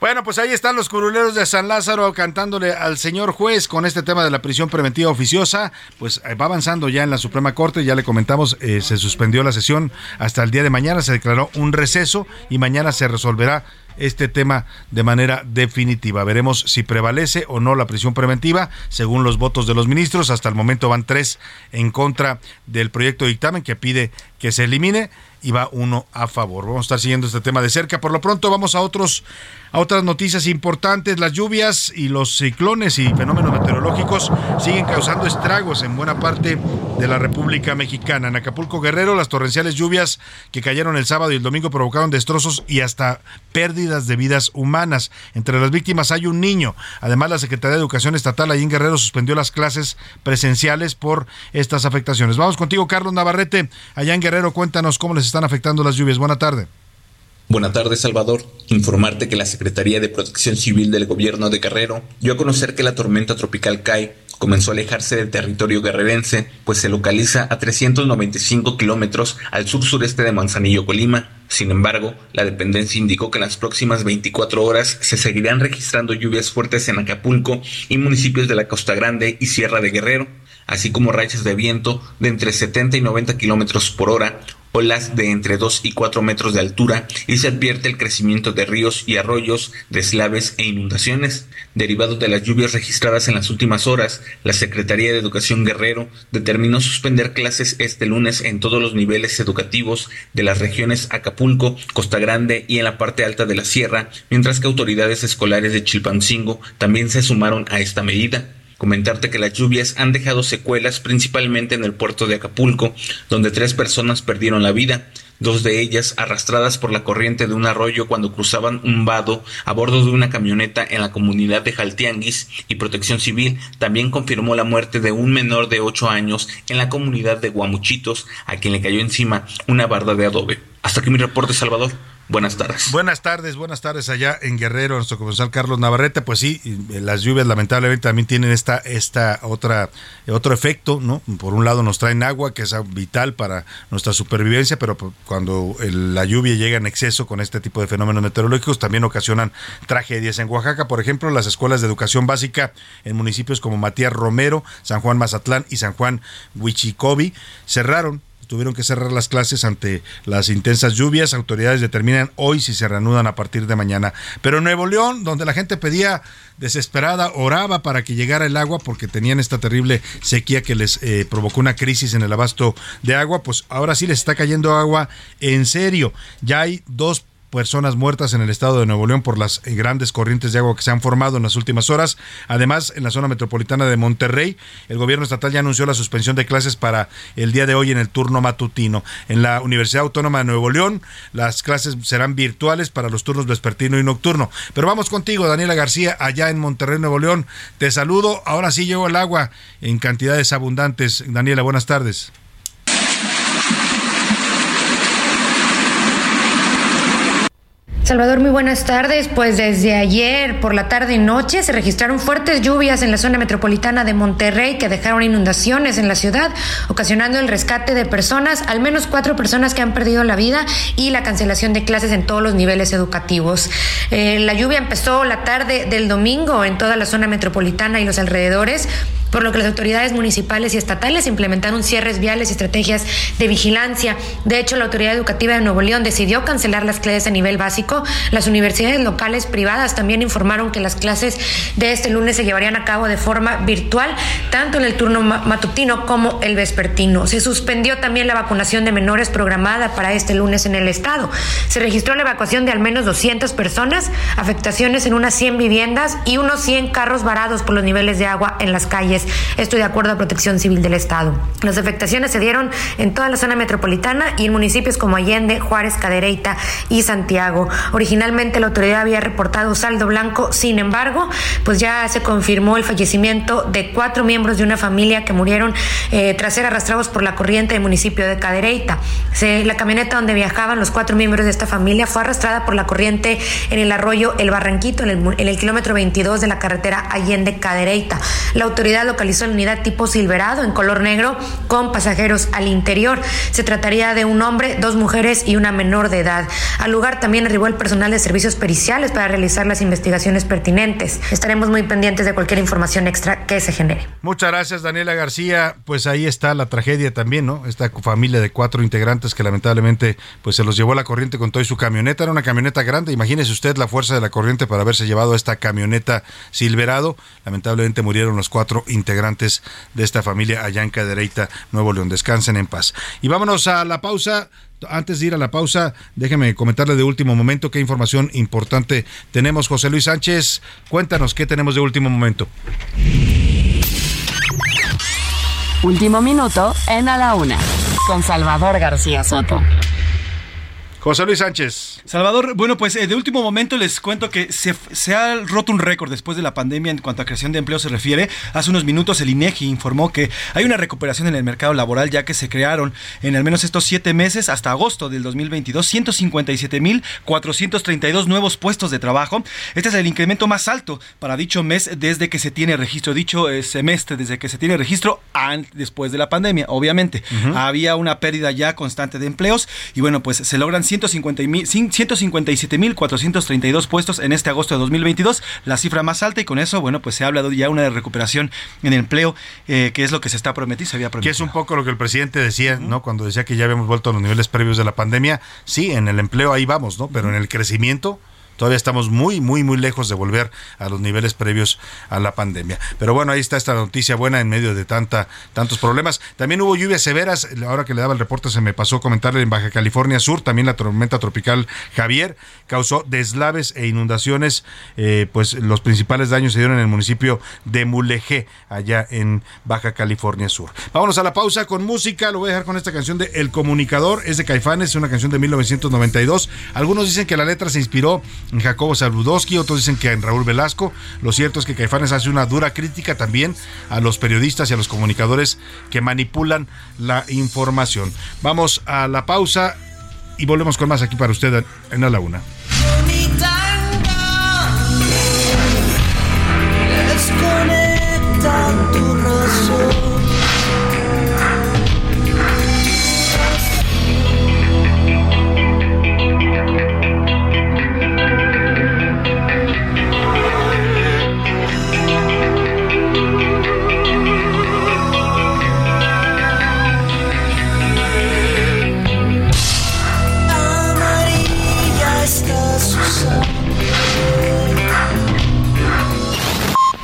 S2: Bueno, pues ahí están los curuleros de San Lázaro cantándole al señor juez con este tema de la prisión preventiva oficiosa. Pues eh, va avanzando ya en la Suprema Corte, ya le comentamos, eh, se suspendió la sesión hasta el día de mañana, se declaró un receso y mañana se resolverá este tema de manera definitiva. Veremos si prevalece o no la prisión preventiva, según los votos de los ministros. Hasta el momento van tres en contra del proyecto de dictamen que pide que se elimine y va uno a favor. Vamos a estar siguiendo este tema de cerca. Por lo pronto vamos a otros a otras noticias importantes. Las lluvias y los ciclones y fenómenos meteorológicos siguen causando estragos en buena parte de la República Mexicana. En Acapulco Guerrero, las torrenciales lluvias que cayeron el sábado y el domingo provocaron destrozos y hasta pérdidas de vidas humanas. Entre las víctimas hay un niño. Además, la Secretaría de Educación Estatal allí en Guerrero suspendió las clases presenciales por estas afectaciones. Vamos contigo, Carlos Navarrete. Allá en Guerrero, cuéntanos cómo les están afectando las lluvias. Buena tarde.
S22: Buenas tardes, Salvador. Informarte que la Secretaría de Protección Civil del Gobierno de Guerrero dio a conocer que la tormenta tropical Kai comenzó a alejarse del territorio guerrerense, pues se localiza a 395 kilómetros al sur-sureste de Manzanillo, Colima. Sin embargo, la dependencia indicó que en las próximas 24 horas se seguirán registrando lluvias fuertes en Acapulco y municipios de la Costa Grande y Sierra de Guerrero, así como rachas de viento de entre 70 y 90 kilómetros por hora, olas de entre 2 y 4 metros de altura y se advierte el crecimiento de ríos y arroyos, deslaves e inundaciones. Derivados de las lluvias registradas en las últimas horas, la Secretaría de Educación Guerrero determinó suspender clases este lunes en todos los niveles educativos de las regiones Acapulco, Costa Grande y en la parte alta de la sierra, mientras que autoridades escolares de Chilpancingo también se sumaron a esta medida. Comentarte que las lluvias han dejado secuelas principalmente en el puerto de Acapulco, donde tres personas perdieron la vida, dos de ellas arrastradas por la corriente de un arroyo cuando cruzaban un vado a bordo de una camioneta en la comunidad de Jaltianguis y Protección Civil también confirmó la muerte de un menor de 8 años en la comunidad de Guamuchitos, a quien le cayó encima una barda de adobe. Hasta aquí mi reporte, Salvador. Buenas tardes.
S2: Buenas tardes, buenas tardes allá en Guerrero, nuestro comensal Carlos Navarrete. Pues sí, las lluvias lamentablemente también tienen esta, esta otra, otro efecto, ¿no? Por un lado nos traen agua, que es vital para nuestra supervivencia, pero cuando la lluvia llega en exceso con este tipo de fenómenos meteorológicos, también ocasionan tragedias. En Oaxaca, por ejemplo, las escuelas de educación básica en municipios como Matías Romero, San Juan Mazatlán y San Juan Huichicobi cerraron tuvieron que cerrar las clases ante las intensas lluvias. Autoridades determinan hoy si se reanudan a partir de mañana. Pero en Nuevo León, donde la gente pedía desesperada, oraba para que llegara el agua porque tenían esta terrible sequía que les eh, provocó una crisis en el abasto de agua, pues ahora sí les está cayendo agua en serio. Ya hay dos personas muertas en el estado de Nuevo León por las eh, grandes corrientes de agua que se han formado en las últimas horas. Además, en la zona metropolitana de Monterrey, el gobierno estatal ya anunció la suspensión de clases para el día de hoy en el turno matutino. En la Universidad Autónoma de Nuevo León, las clases serán virtuales para los turnos vespertino y nocturno. Pero vamos contigo, Daniela García, allá en Monterrey, Nuevo León. Te saludo. Ahora sí llegó el agua en cantidades abundantes. Daniela, buenas tardes.
S23: Salvador, muy buenas tardes. Pues desde ayer por la tarde y noche se registraron fuertes lluvias en la zona metropolitana de Monterrey que dejaron inundaciones en la ciudad, ocasionando el rescate de personas, al menos cuatro personas que han perdido la vida y la cancelación de clases en todos los niveles educativos. Eh, la lluvia empezó la tarde del domingo en toda la zona metropolitana y los alrededores por lo que las autoridades municipales y estatales implementaron cierres viales y estrategias de vigilancia. De hecho, la Autoridad Educativa de Nuevo León decidió cancelar las clases a nivel básico. Las universidades locales privadas también informaron que las clases de este lunes se llevarían a cabo de forma virtual, tanto en el turno matutino como el vespertino. Se suspendió también la vacunación de menores programada para este lunes en el estado. Se registró la evacuación de al menos 200 personas, afectaciones en unas 100 viviendas y unos 100 carros varados por los niveles de agua en las calles esto de acuerdo a Protección Civil del Estado. Las afectaciones se dieron en toda la zona metropolitana y en municipios como Allende, Juárez, Cadereyta y Santiago. Originalmente la autoridad había reportado saldo blanco, sin embargo, pues ya se confirmó el fallecimiento de cuatro miembros de una familia que murieron eh, tras ser arrastrados por la corriente del municipio de Cadereyta. la camioneta donde viajaban los cuatro miembros de esta familia fue arrastrada por la corriente en el arroyo El Barranquito, en el, en kilómetro 22 de la carretera Allende Cadereyta. La autoridad localizó la unidad tipo Silverado en color negro con pasajeros al interior. Se trataría de un hombre, dos mujeres y una menor de edad. Al lugar también arribó el personal de servicios periciales para realizar las investigaciones pertinentes. Estaremos muy pendientes de cualquier información extra que se genere.
S2: Muchas gracias, Daniela García. Pues ahí está la tragedia también, ¿no? Esta familia de cuatro integrantes que lamentablemente pues se los llevó la corriente con todo y su camioneta. Era una camioneta grande. Imagínese usted la fuerza de la corriente para haberse llevado esta camioneta Silverado. Lamentablemente murieron los cuatro integrantes de esta familia allá en Cadereyta, Nuevo León. Descansen en paz. Y vámonos a la pausa. Antes de ir a la pausa, déjeme comentarle de último momento qué información importante tenemos. José Luis Sánchez, cuéntanos qué tenemos de último momento.
S3: Último minuto en A la Una, con Salvador García Soto.
S2: José Luis Sánchez.
S20: Salvador, bueno, pues eh, de último momento les cuento que se, ha roto un récord después de la pandemia en cuanto a creación de empleo se refiere. Hace unos minutos el INEGI informó que hay una recuperación en el mercado laboral ya que se crearon en al menos estos siete meses hasta agosto del 2022 157.432 nuevos puestos de trabajo. Este es el incremento más alto para dicho mes desde que se tiene registro, dicho eh, semestre desde que se tiene registro después de la pandemia, obviamente. Había una pérdida ya constante de empleos y bueno, pues se logran 157.432 puestos en este agosto de 2022, la cifra más alta y con eso, bueno, pues se habla de ya una recuperación en el empleo, eh, que es lo que se está prometiendo, se había prometido.
S2: Que es un poco lo que el presidente decía, ¿no? Cuando decía que ya habíamos vuelto a los niveles previos de la pandemia, sí, en el empleo ahí vamos, ¿no? Pero en el crecimiento Todavía estamos muy, muy, muy lejos de volver a los niveles previos a la pandemia. Pero bueno, ahí está esta noticia buena en medio de tanta, tantos problemas. También hubo lluvias severas. Ahora que le daba el reporte se me pasó comentarle en Baja California Sur, también la tormenta tropical Javier causó deslaves e inundaciones. Eh, pues los principales daños se dieron en el municipio de Mulegé, allá en Baja California Sur. Vámonos a la pausa con música. Lo voy a dejar con esta canción de El Comunicador. Es de Caifanes, es una canción de 1992. Algunos dicen que la letra se inspiró en Jacobo Saludowski, otros dicen que en Raúl Velasco. Lo cierto es que Caifanes hace una dura crítica también a los periodistas y a los comunicadores que manipulan la información. Vamos a la pausa y volvemos con más aquí para usted en la Una.
S13: Desconecta tu razón.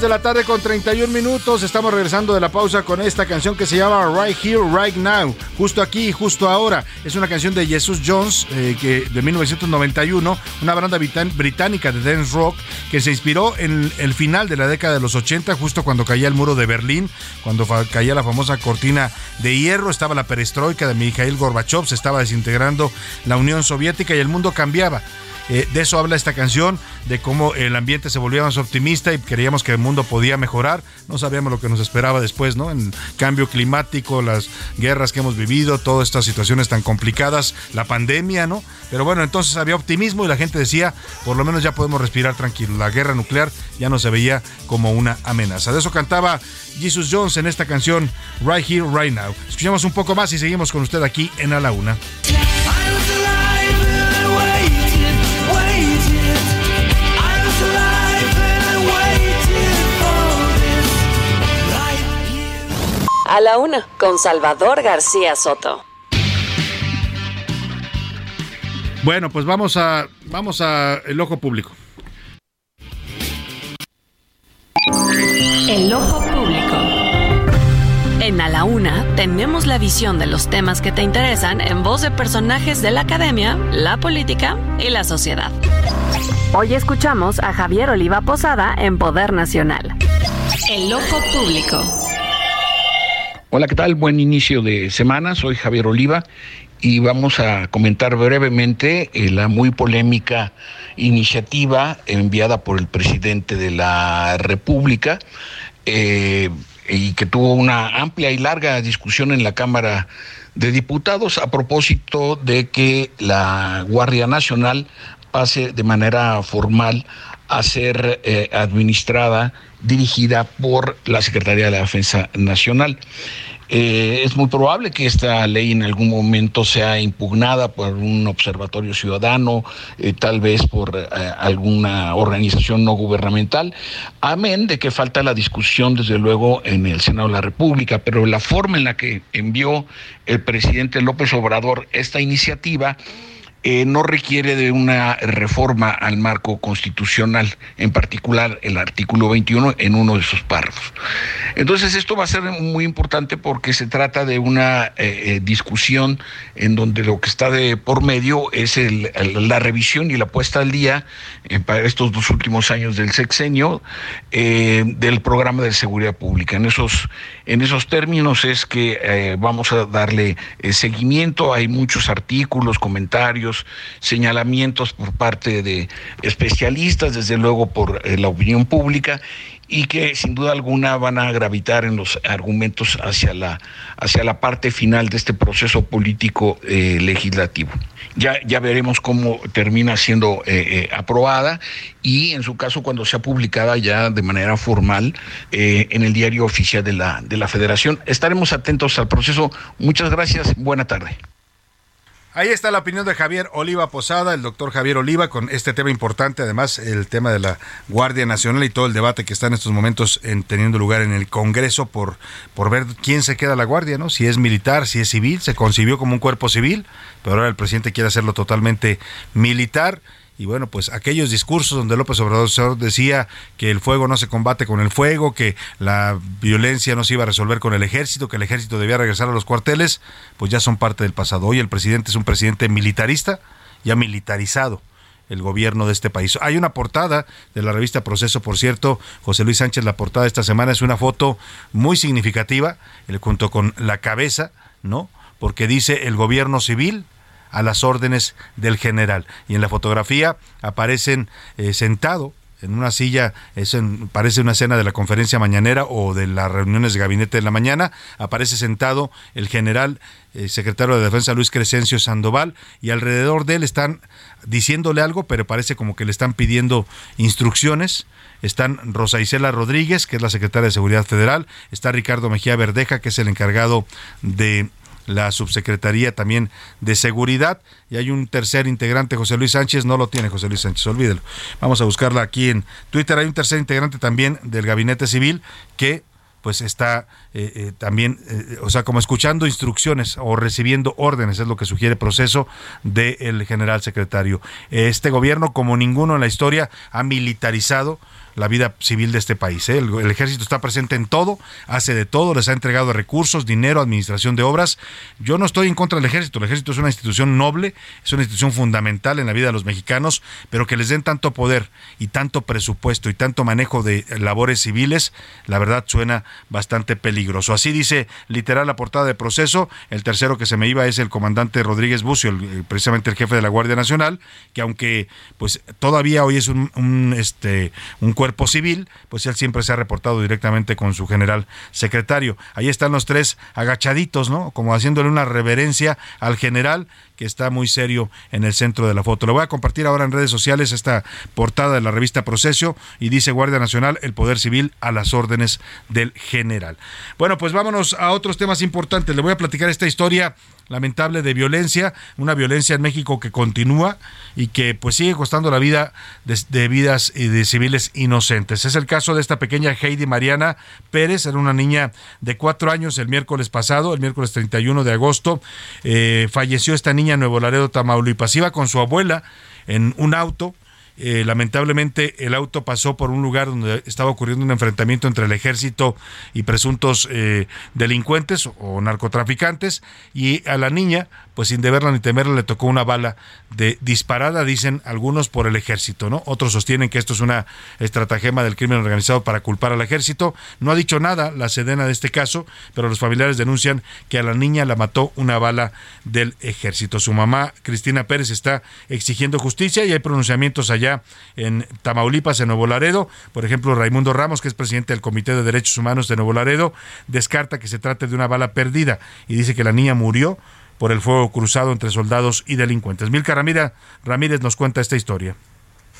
S2: de la tarde con 31 minutos. Estamos regresando de la pausa con esta canción que se llama Right Here, Right Now. Justo aquí, justo ahora. Es una canción de Jesus Jones eh, que, de 1991, una banda británica de dance rock que se inspiró en el final de la década de los 80, justo cuando caía el muro de Berlín, cuando caía la famosa cortina de hierro, estaba la perestroika de Mikhail Gorbachev, se estaba desintegrando la Unión Soviética y el mundo cambiaba. Eh, de eso habla esta canción, de cómo el ambiente se volvía más optimista y creíamos que el mundo podía mejorar. No sabíamos lo que nos esperaba después, ¿no? El cambio climático, las guerras que hemos vivido, todas estas situaciones tan complicadas, la pandemia, ¿no? Pero bueno, entonces había optimismo y la gente decía, por lo menos ya podemos respirar tranquilo. La guerra nuclear ya no se veía como una amenaza. De eso cantaba Jesus Jones en esta canción Right Here, Right Now. Escuchamos un poco más y seguimos con usted aquí en A la Una.
S3: A la Una con Salvador García Soto.
S2: Bueno, pues vamos a vamos a el ojo público.
S3: El ojo público. En A la Una tenemos la visión de los temas que te interesan en voz de personajes de la academia, la política y la sociedad. Hoy escuchamos a Javier Oliva Posada en Poder Nacional. El ojo público.
S24: Hola, ¿qué tal? Buen inicio de semana. Soy Javier Oliva y vamos a comentar brevemente eh, la muy polémica iniciativa enviada por el presidente de la República eh, y que tuvo una amplia y larga discusión en la Cámara de Diputados a propósito de que la Guardia Nacional pase de manera formal a ser eh, administrada, dirigida por la Secretaría de la Defensa Nacional. Eh, es muy probable que esta ley en algún momento sea impugnada por un observatorio ciudadano, eh, tal vez por eh, alguna organización no gubernamental, amén de que falta la discusión desde luego en el Senado de la República, pero la forma en la que envió el presidente López Obrador esta iniciativa eh, no requiere de una reforma al marco constitucional, en particular el artículo 21 en uno de sus párrafos. Entonces esto va a ser muy importante porque se trata de una eh, eh, discusión en donde lo que está de por medio es la revisión y la puesta al día para estos dos últimos años del sexenio del programa de seguridad pública. En esos, en esos términos es que vamos a darle seguimiento. Hay muchos artículos, comentarios, señalamientos por parte de especialistas, desde luego por eh, la opinión pública. y que sin duda alguna van a gravitar en los argumentos hacia la, hacia la parte final de este proceso político eh, legislativo. Ya, ya veremos cómo termina siendo eh, aprobada y en su caso cuando sea publicada ya de manera formal en el diario oficial de la, de la federación. Estaremos atentos al proceso. Muchas gracias. Buena tarde.
S2: Ahí está la opinión de Javier Oliva Posada, el doctor Javier Oliva, con este tema importante, además el tema de la Guardia Nacional y todo el debate que está en estos momentos en, teniendo lugar en el Congreso por, por ver quién se queda la Guardia, ¿no? Si es militar, si es civil, se concibió como un cuerpo civil, pero ahora el presidente quiere hacerlo totalmente militar y bueno, pues aquellos discursos donde López Obrador decía que el fuego no se combate con el fuego, que la violencia no se iba a resolver con el ejército, que el ejército debía regresar a los cuarteles, pues ya son parte del pasado. Hoy el presidente es un presidente militarista, ya militarizado el gobierno de este país. Hay una portada de la revista Proceso, por cierto, José Luis Sánchez, la portada de esta semana es una foto muy significativa, junto con la cabeza, ¿no? Porque dice el gobierno civil, a las órdenes del general. Y en la fotografía aparecen eh, sentado en una silla, es parece una escena de la conferencia mañanera o de las reuniones de gabinete de la mañana, aparece sentado el general eh, secretario de Defensa Luis Crescencio Sandoval y alrededor de él están diciéndole algo, pero parece como que le están pidiendo instrucciones. Están Rosa Isela Rodríguez, que es la secretaria de Seguridad Federal, está Ricardo Mejía Verdeja, que es el encargado de la subsecretaría también de seguridad y hay un tercer integrante, José Luis Sánchez, no lo tiene José Luis Sánchez, olvídelo. Vamos a buscarla aquí en Twitter, hay un tercer integrante también del gabinete civil que pues está eh, eh, también, eh, o sea, como escuchando instrucciones o recibiendo órdenes, es lo que sugiere el proceso del general secretario. Este gobierno, como ninguno en la historia, ha militarizado la vida civil de este país. ¿eh? El, ejército está presente en todo, hace de todo, les ha entregado recursos, dinero, administración de obras. Yo no estoy en contra del ejército, el ejército es una institución noble, es una institución fundamental en la vida de los mexicanos, pero que les den tanto poder y tanto presupuesto y tanto manejo de labores civiles, la verdad suena bastante peligroso. Así dice literal la portada de proceso. El tercero que se me iba es el comandante Rodríguez Bucio, precisamente el jefe de la Guardia Nacional, que aunque pues todavía hoy es un, un este un cuerpo cuerpo civil, pues él siempre se ha reportado directamente con su general secretario. Ahí están los tres agachaditos, ¿no? Como haciéndole una reverencia al general que está muy serio en el centro de la foto. Lo voy a compartir ahora en redes sociales esta portada de la revista Proceso y dice Guardia Nacional, el Poder Civil a las órdenes del general. Bueno, pues vámonos a otros temas importantes. Le voy a platicar esta historia lamentable de violencia, una violencia en México que continúa y que pues sigue costando la vida de, vidas y de civiles inocentes. Es el caso de esta pequeña Heidi Mariana Pérez, era una niña de cuatro años el miércoles pasado, el miércoles 31 de agosto, eh, falleció esta niña en Nuevo Laredo, Tamaulipas, iba con su abuela en un auto, eh, lamentablemente el auto pasó por un lugar donde estaba ocurriendo un enfrentamiento entre el ejército y presuntos eh, delincuentes o narcotraficantes. Y a la niña pues sin deberla ni temerla le tocó una bala de disparada, dicen algunos por el ejército, ¿no? Otros sostienen que esto es una estratagema del crimen organizado para culpar al ejército. No ha dicho nada la sedena de este caso, pero los familiares denuncian que a la niña la mató una bala del ejército. Su mamá, Cristina Pérez, está exigiendo justicia y hay pronunciamientos allá en Tamaulipas, en Nuevo Laredo. Por ejemplo, Raimundo Ramos, que es presidente del Comité de Derechos Humanos de Nuevo Laredo, descarta que se trate de una bala perdida y dice que la niña murió por el fuego cruzado entre soldados y delincuentes. Milka Ramírez nos cuenta esta historia.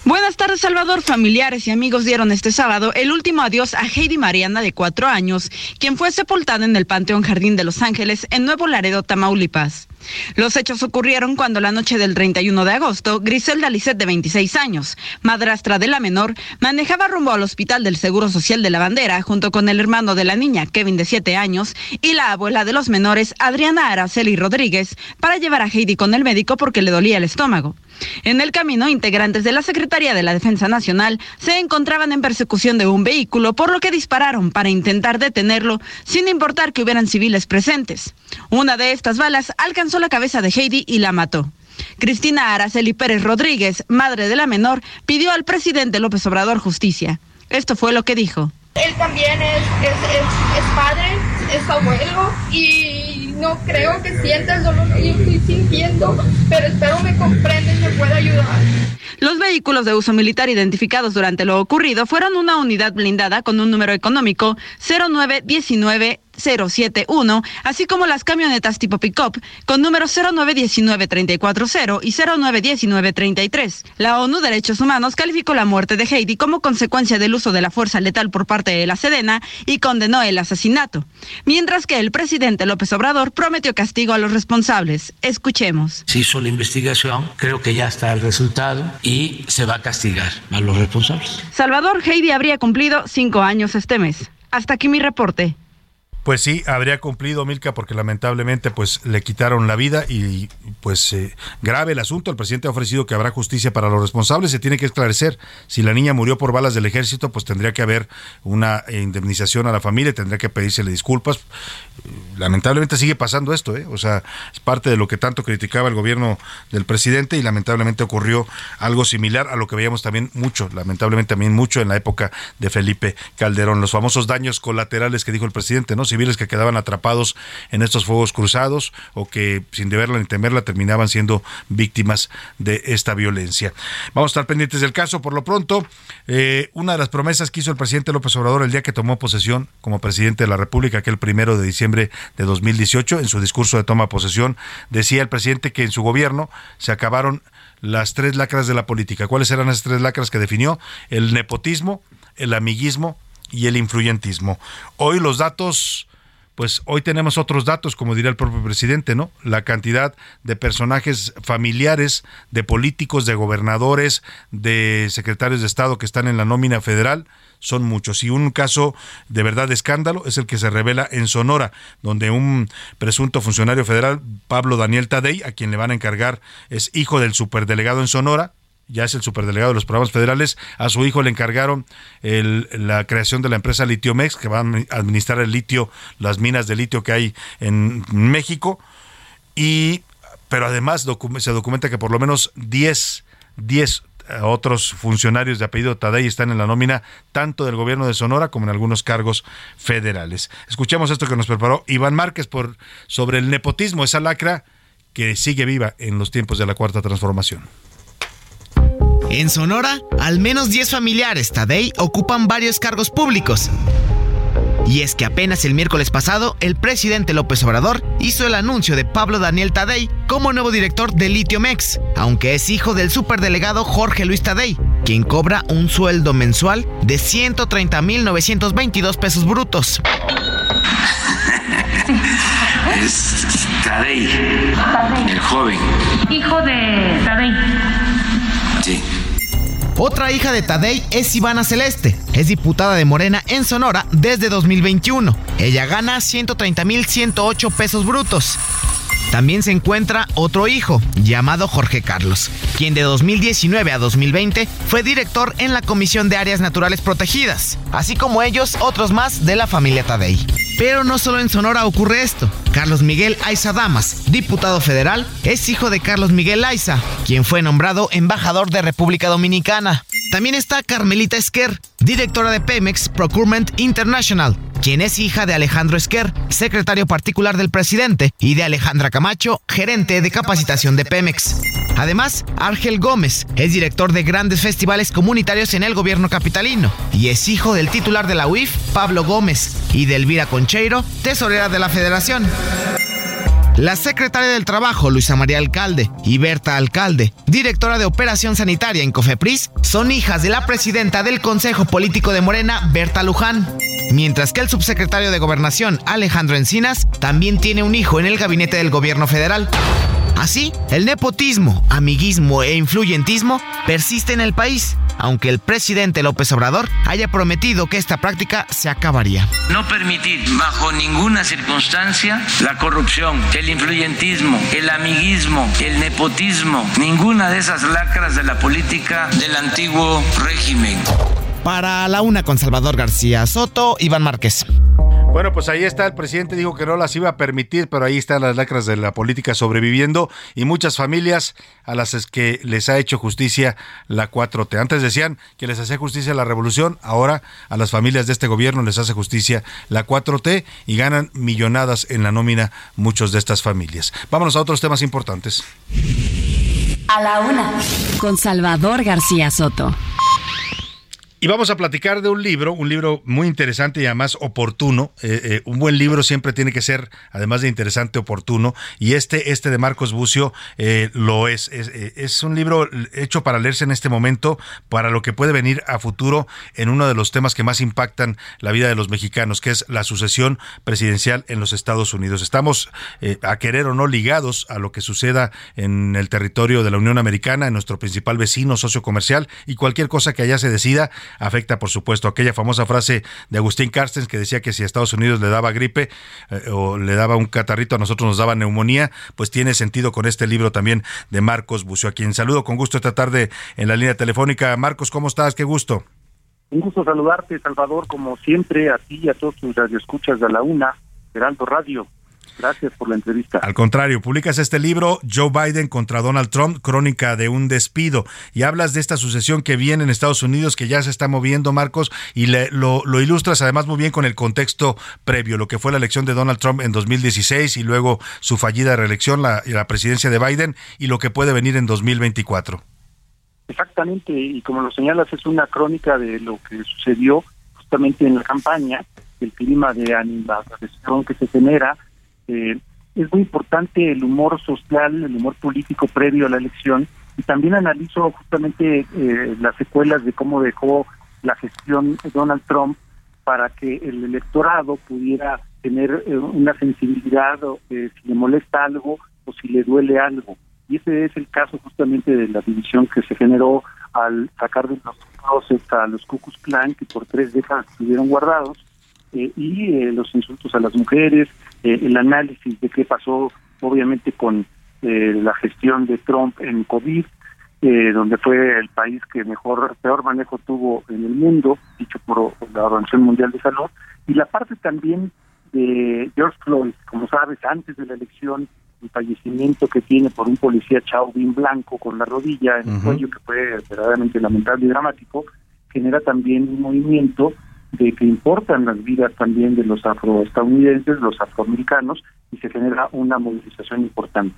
S17: Buenas tardes, Salvador. Familiares y amigos dieron este sábado el último adiós a Heidi Mariana, de cuatro años, quien fue sepultada en el Panteón Jardín de Los Ángeles, en Nuevo Laredo, Tamaulipas. Los hechos ocurrieron cuando la noche del 31 de agosto, Griselda Lisset, de 26 años, madrastra de la menor, manejaba rumbo al Hospital del Seguro Social de la Bandera junto con el hermano de la niña, Kevin, de 7 años, y la abuela de los menores, Adriana Araceli Rodríguez, para llevar a Heidi con el médico porque le dolía el estómago. En el camino, integrantes de la Secretaría de la Defensa Nacional se encontraban en persecución de un vehículo, por lo que dispararon para intentar detenerlo, sin importar que hubieran civiles presentes. Una de estas balas alcanzó la cabeza de Heidi y la mató. Cristina Araceli Pérez Rodríguez, madre de la menor, pidió al presidente López Obrador justicia. Esto fue lo que dijo.
S25: Él también es, es, es, es padre, es abuelo y no creo que sienta el dolor que yo estoy sintiendo, pero espero me comprenda y me pueda ayudar.
S17: Los vehículos de uso militar identificados durante lo ocurrido fueron una unidad blindada con un número económico 0919 071, así como las camionetas tipo pick-up con números 0919-340 y 0919-33. La ONU Derechos Humanos calificó la muerte de Heidi como consecuencia del uso de la fuerza letal por parte de la Sedena y condenó el asesinato, mientras que el presidente López Obrador prometió castigo a los responsables. Escuchemos.
S9: Se hizo la investigación, creo que ya está el resultado y se va a castigar a los responsables.
S17: Salvador Heidi habría cumplido cinco años este mes. Hasta aquí mi reporte.
S2: Pues sí, habría cumplido Milka porque lamentablemente pues le quitaron la vida y pues eh, grave el asunto. El presidente ha ofrecido que habrá justicia para los responsables. Se tiene que esclarecer si la niña murió por balas del ejército, pues tendría que haber una indemnización a la familia, tendría que pedírsele disculpas. Lamentablemente sigue pasando esto, ¿eh? o sea, es parte de lo que tanto criticaba el gobierno del presidente y lamentablemente ocurrió algo similar a lo que veíamos también mucho, lamentablemente también mucho en la época de Felipe Calderón, los famosos daños colaterales que dijo el presidente, ¿no? Que quedaban atrapados en estos fuegos cruzados o que sin deberla ni temerla terminaban siendo víctimas de esta violencia. Vamos a estar pendientes del caso. Por lo pronto, eh, una de las promesas que hizo el presidente López Obrador el día que tomó posesión como presidente de la República, aquel primero de diciembre de 2018, en su discurso de toma de posesión, decía el presidente que en su gobierno se acabaron las tres lacras de la política. ¿Cuáles eran esas tres lacras que definió? El nepotismo, el amiguismo y el influyentismo. Hoy los datos, pues hoy tenemos otros datos, como diría el propio presidente, ¿no? La cantidad de personajes familiares, de políticos, de gobernadores, de secretarios de Estado que están en la nómina federal, son muchos. Y un caso de verdad de escándalo es el que se revela en Sonora, donde un presunto funcionario federal, Pablo Daniel Tadei, a quien le van a encargar, es hijo del superdelegado en Sonora, ya es el superdelegado de los programas federales, a su hijo le encargaron la creación de la empresa Litiomex, que va a administrar el litio, las minas de litio que hay en México, y pero además se documenta que por lo menos 10, 10 eh, otros funcionarios de apellido Tadei están en la nómina tanto del gobierno de Sonora como en algunos cargos federales. Escuchemos esto que nos preparó Iván Márquez por, sobre el nepotismo, esa lacra que sigue viva en los tiempos de la Cuarta Transformación.
S26: En Sonora, al menos 10 familiares Tadei ocupan varios cargos públicos. Y es que apenas el miércoles pasado, el presidente López Obrador hizo el anuncio de Pablo Daniel Tadei como nuevo director de Litiomex, aunque es hijo del superdelegado Jorge Luis Tadei, quien cobra un sueldo mensual de 130.922 pesos brutos.
S9: Es Tadei, el joven.
S25: Hijo de Tadei.
S26: Otra hija de Tadei es Ivana Celeste. Es diputada de Morena en Sonora desde 2021. Ella gana 130.108 pesos brutos. También se encuentra otro hijo, llamado Jorge Carlos, quien de 2019 a 2020 fue director en la Comisión de Áreas Naturales Protegidas, así como ellos otros más de la familia Tadei. Pero no solo en Sonora ocurre esto. Carlos Miguel Aiza Damas, diputado federal, es hijo de Carlos Miguel Aiza, quien fue nombrado embajador de República Dominicana. También está Carmelita Esquer, directora de Pemex Procurement International, quien es hija de Alejandro Esquer, secretario particular del presidente, y de Alejandra Camacho, gerente de capacitación de Pemex. Además, Ángel Gómez es director de grandes festivales comunitarios en el gobierno capitalino y es hijo del titular de la UIF, Pablo Gómez, y de Elvira Concheiro, tesorera de la federación. La secretaria del Trabajo, Luisa María Alcalde, y Berta Alcalde, directora de Operación Sanitaria en Cofepris, son hijas de la presidenta del Consejo Político de Morena, Berta Luján. Mientras que el subsecretario de Gobernación, Alejandro Encinas, también tiene un hijo en el gabinete del gobierno federal. Así, el nepotismo, amiguismo e influyentismo persiste en el país, aunque el presidente López Obrador haya prometido que esta práctica se acabaría.
S9: No permitir bajo ninguna circunstancia la corrupción, el influyentismo, el amiguismo, el nepotismo, ninguna de esas lacras de la política del antiguo régimen.
S26: Para la una con Salvador García Soto, Iván Márquez.
S2: Bueno, pues ahí está, el presidente dijo que no las iba a permitir, pero ahí están las lacras de la política sobreviviendo y muchas familias a las que les ha hecho justicia la 4T. Antes decían que les hacía justicia la revolución, ahora a las familias de este gobierno les hace justicia la 4T y ganan millonadas en la nómina muchos de estas familias. Vámonos a otros temas importantes.
S3: A la una, con Salvador García Soto.
S2: Y vamos a platicar de un libro, un libro muy interesante y además oportuno. Eh, eh, un buen libro siempre tiene que ser, además de interesante, oportuno. Y este, este de Marcos Bucio, eh, lo es. es. Es un libro hecho para leerse en este momento, para lo que puede venir a futuro en uno de los temas que más impactan la vida de los mexicanos, que es la sucesión presidencial en los Estados Unidos. Estamos, a querer o no, ligados a lo que suceda en el territorio de la Unión Americana, en nuestro principal vecino, socio comercial, y cualquier cosa que allá se decida afecta, por supuesto, aquella famosa frase de Agustín Carstens que decía que si a Estados Unidos le daba gripe eh, o le daba un catarrito, a nosotros nos daba neumonía, pues tiene sentido con este libro también de Marcos Bucio, a quien saludo con gusto esta tarde en la línea telefónica. Marcos, ¿cómo estás? Qué gusto.
S27: Un gusto saludarte, Salvador, como siempre, a ti y a todos tus radioescuchas de la UNA, Geraldo Radio. Gracias por la entrevista.
S2: Al contrario, publicas este libro, Joe Biden contra Donald Trump, crónica de un despido, y hablas de esta sucesión que viene en Estados Unidos, que ya se está moviendo, Marcos, y lo, ilustras además muy bien con el contexto previo, lo que fue la elección de Donald Trump en 2016 y luego su fallida reelección, la, la presidencia de Biden, y lo que puede venir en 2024.
S27: Exactamente, y como lo señalas, es una crónica de lo que sucedió justamente en la campaña, el clima de animación que se genera, eh, es muy importante el humor social, el humor político previo a la elección y también analizo justamente eh, las secuelas de cómo dejó la gestión Donald Trump para que el electorado pudiera tener eh, una sensibilidad o, si le molesta algo o si le duele algo. Y ese es el caso justamente de la división que se generó al sacar de los closets a los Ku Klux Klan, que por tres décadas estuvieron guardados, y los insultos a las mujeres, eh, el análisis de qué pasó, obviamente, con eh, la gestión de Trump en COVID, eh, donde fue el país que mejor, peor manejo tuvo en el mundo, dicho por la Organización Mundial de Salud, y la parte también de George Floyd, como sabes, antes de la elección, el fallecimiento que tiene por un policía chauvin blanco con la rodilla en el cuello, que fue verdaderamente lamentable y dramático, genera también un movimiento de que importan las vidas también de los afroestadounidenses, los afroamericanos, y se genera una movilización importante.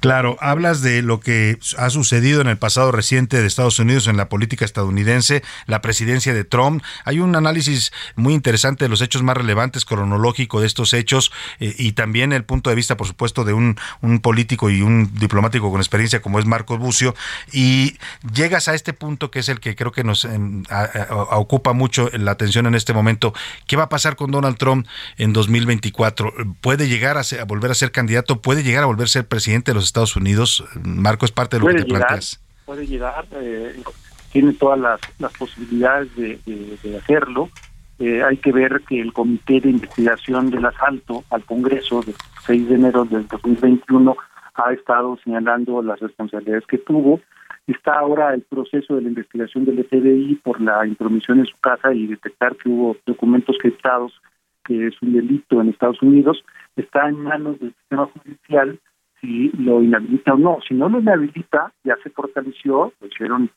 S2: Claro, hablas de lo que ha sucedido en el pasado reciente de Estados Unidos en la política estadounidense, la presidencia de Trump. Hay un análisis muy interesante de los hechos más relevantes, cronológico de estos hechos eh, y también el punto de vista, por supuesto, de un, político y un diplomático con experiencia como es Marcos Bucio. Y llegas a este punto que es el que creo que nos em, ocupa mucho la atención en este momento. ¿Qué va a pasar con Donald Trump en 2024? ¿Puede llegar a, a volver a ser candidato? ¿Puede llegar a volver a ser presidente? De los Estados Unidos? Marco, es parte de lo que te planteas.
S27: Puede llegar, eh, tiene todas las, las posibilidades de, hacerlo. Eh, hay que ver que el Comité de Investigación del Asalto al Congreso del 6 de enero del 2021 ha estado señalando las responsabilidades que tuvo. Está ahora el proceso de la investigación del FBI por la intromisión en su casa y detectar que hubo documentos criptados, que es un delito en Estados Unidos. Está en manos del sistema judicial si lo inhabilita o no. Si no lo inhabilita, ya se fortaleció, lo hicieron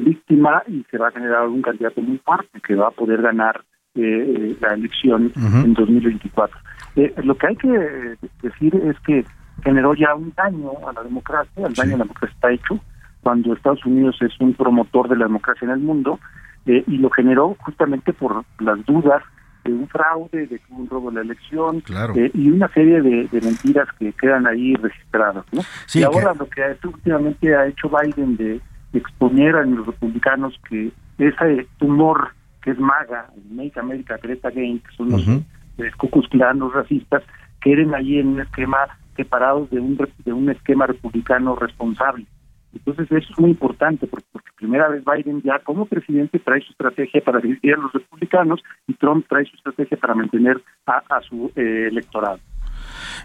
S27: víctima y se va a generar un candidato muy fuerte que va a poder ganar eh, eh, la elección en 2024. Eh, lo que hay que decir es que generó ya un daño a la democracia, el daño a la democracia está hecho, cuando Estados Unidos es un promotor de la democracia en el mundo, y lo generó justamente por las dudas de un fraude, de un robo de la elección eh, y una serie de, mentiras que quedan ahí registradas. ¿no? y ahora lo que últimamente ha hecho Biden de exponer a los republicanos que ese tumor que es MAGA, Make America Greta Again, que son los uh racistas, queden ahí en un esquema separados de un, de un esquema republicano responsable. Entonces eso es muy importante porque, primera vez Biden ya como presidente trae su estrategia para dividir a los republicanos y Trump trae su estrategia para mantener a, su eh, electorado.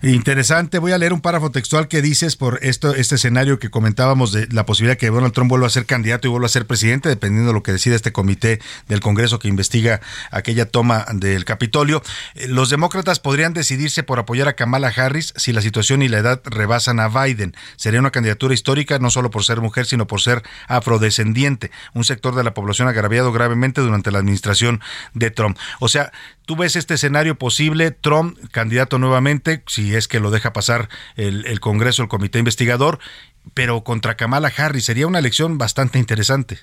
S2: Interesante. Voy a leer un párrafo textual que dices por esto, este escenario que comentábamos de la posibilidad que Donald Trump vuelva a ser candidato y vuelva a ser presidente, dependiendo de lo que decida este comité del Congreso que investiga aquella toma del Capitolio. Eh, los demócratas podrían decidirse por apoyar a Kamala Harris si la situación y la edad rebasan a Biden. Sería una candidatura histórica no solo por ser mujer, sino por ser afrodescendiente, un sector de la población agraviado gravemente durante la administración de Trump. O sea, ¿Tú ves este escenario posible? Trump, candidato nuevamente, si es que lo deja pasar el, Congreso, el comité investigador, pero contra Kamala Harris. Sería una elección bastante interesante.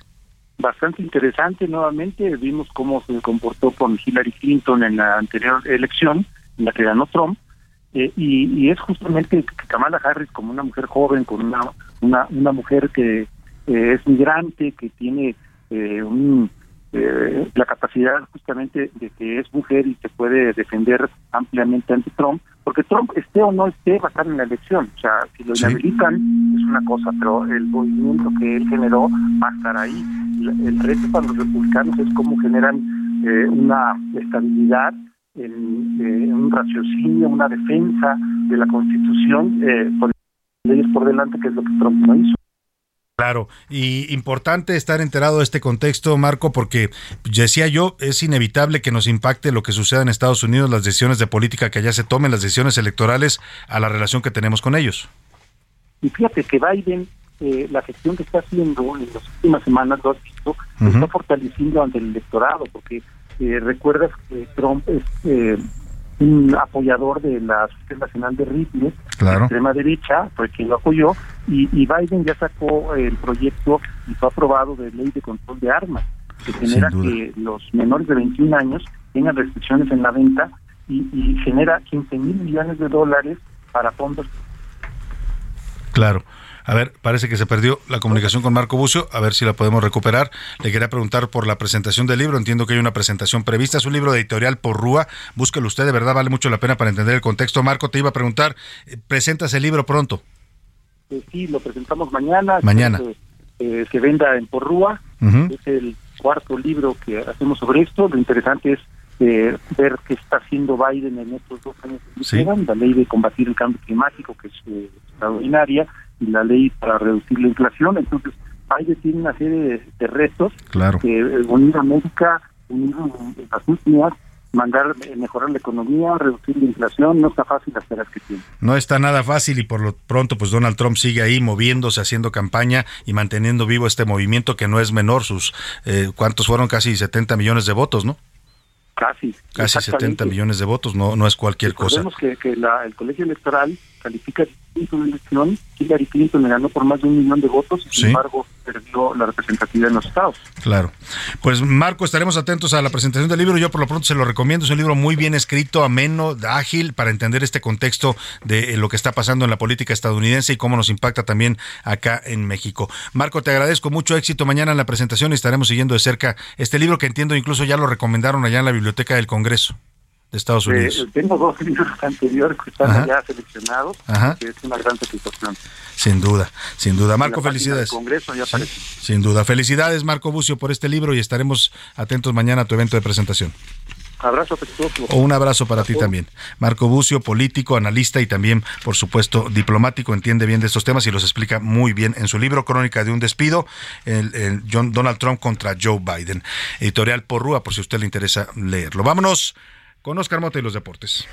S27: Bastante interesante, nuevamente. Vimos cómo se comportó con Hillary Clinton en la anterior elección, en la que ganó Trump. Eh, y, es justamente Kamala Harris, como una mujer joven, con una, una, una mujer que es migrante, que tiene eh, un eh, la capacidad justamente de que es mujer y se puede defender ampliamente ante Trump, porque Trump esté o no esté va a estar en la elección. O sea, si lo inhabilitan es una cosa, pero el movimiento que él generó va a estar ahí. El, reto para los republicanos es cómo generan eh, una estabilidad en, eh, un raciocinio, una defensa de la Constitución eh, por leyes por delante, que es lo que Trump no hizo.
S2: Claro, y importante estar enterado de este contexto, Marco, porque decía yo, es inevitable que nos impacte lo que suceda en Estados Unidos, las decisiones de política que allá se tomen, las decisiones electorales, a la relación que tenemos con ellos.
S27: Y fíjate que Biden, eh, la gestión que está haciendo en las últimas semanas, lo has visto, está fortaleciendo ante el electorado, porque eh, recuerdas que Trump es eh, un apoyador de la Asociación Nacional de Rifles,
S2: claro.
S27: extrema derecha, fue quien lo apoyó, y, Biden ya sacó el proyecto y fue aprobado de ley de control de armas, que genera que los menores de 21 años tengan restricciones en la venta y, y genera 15 mil millones de dólares para fondos.
S2: Claro. A ver, parece que se perdió la comunicación con Marco Bucio, a ver si la podemos recuperar. Le quería preguntar por la presentación del libro, entiendo que hay una presentación prevista, es un libro de editorial por Rúa, búsquelo usted, de verdad vale mucho la pena para entender el contexto. Marco, te iba a preguntar, eh, ¿presentas el libro pronto?
S27: Eh, sí, lo presentamos mañana.
S2: Mañana.
S27: Que, se venda en Porrúa, es el cuarto libro que hacemos sobre esto, lo interesante es eh, ver qué está haciendo Biden en estos dos años que la ley de combatir el cambio climático, que es extraordinaria, y la ley para reducir la inflación. Entonces, Biden tiene una serie de, retos.
S2: Claro.
S27: Eh, unir a América, unir las últimas, mandar eh, mejorar la economía, reducir la inflación, no está fácil las que tiene.
S2: No está nada fácil y por lo pronto pues Donald Trump sigue ahí moviéndose, haciendo campaña y manteniendo vivo este movimiento que no es menor, sus eh, cuántos fueron casi 70 millones de votos, ¿no?
S27: Casi.
S2: Casi 70 millones de votos, no no es cualquier cosa.
S27: que, que la, el colegio electoral califica distinto de elección, Hillary Clinton le ganó por más de un millón de votos y sin embargo perdió la representatividad en los estados.
S2: Claro. Pues Marco, estaremos atentos a la presentación del libro. Yo por lo pronto se lo recomiendo. Es un libro muy bien escrito, ameno, ágil, para entender este contexto de eh, lo que está pasando en la política estadounidense y cómo nos impacta también acá en México. Marco, te agradezco mucho éxito mañana en la presentación y estaremos siguiendo de cerca este libro que entiendo incluso ya lo recomendaron allá en la Biblioteca del Congreso de Estados eh, Unidos.
S27: tengo dos libros anteriores que están ya seleccionados, que es una gran satisfacción.
S2: Sin duda, sin duda. Marco, felicidades.
S27: Congreso ya
S2: sin duda. Felicidades, Marco Bucio, por este libro y estaremos atentos mañana a tu evento de presentación.
S27: Abrazo
S2: O un abrazo para ti también. Marco Bucio, político, analista y también, por supuesto, diplomático, entiende bien de estos temas y los explica muy bien en su libro Crónica de un despido, el, John, Donald Trump contra Joe Biden. Editorial Porrúa, por si a usted le interesa leerlo. Vámonos con Oscar Mota y los deportes.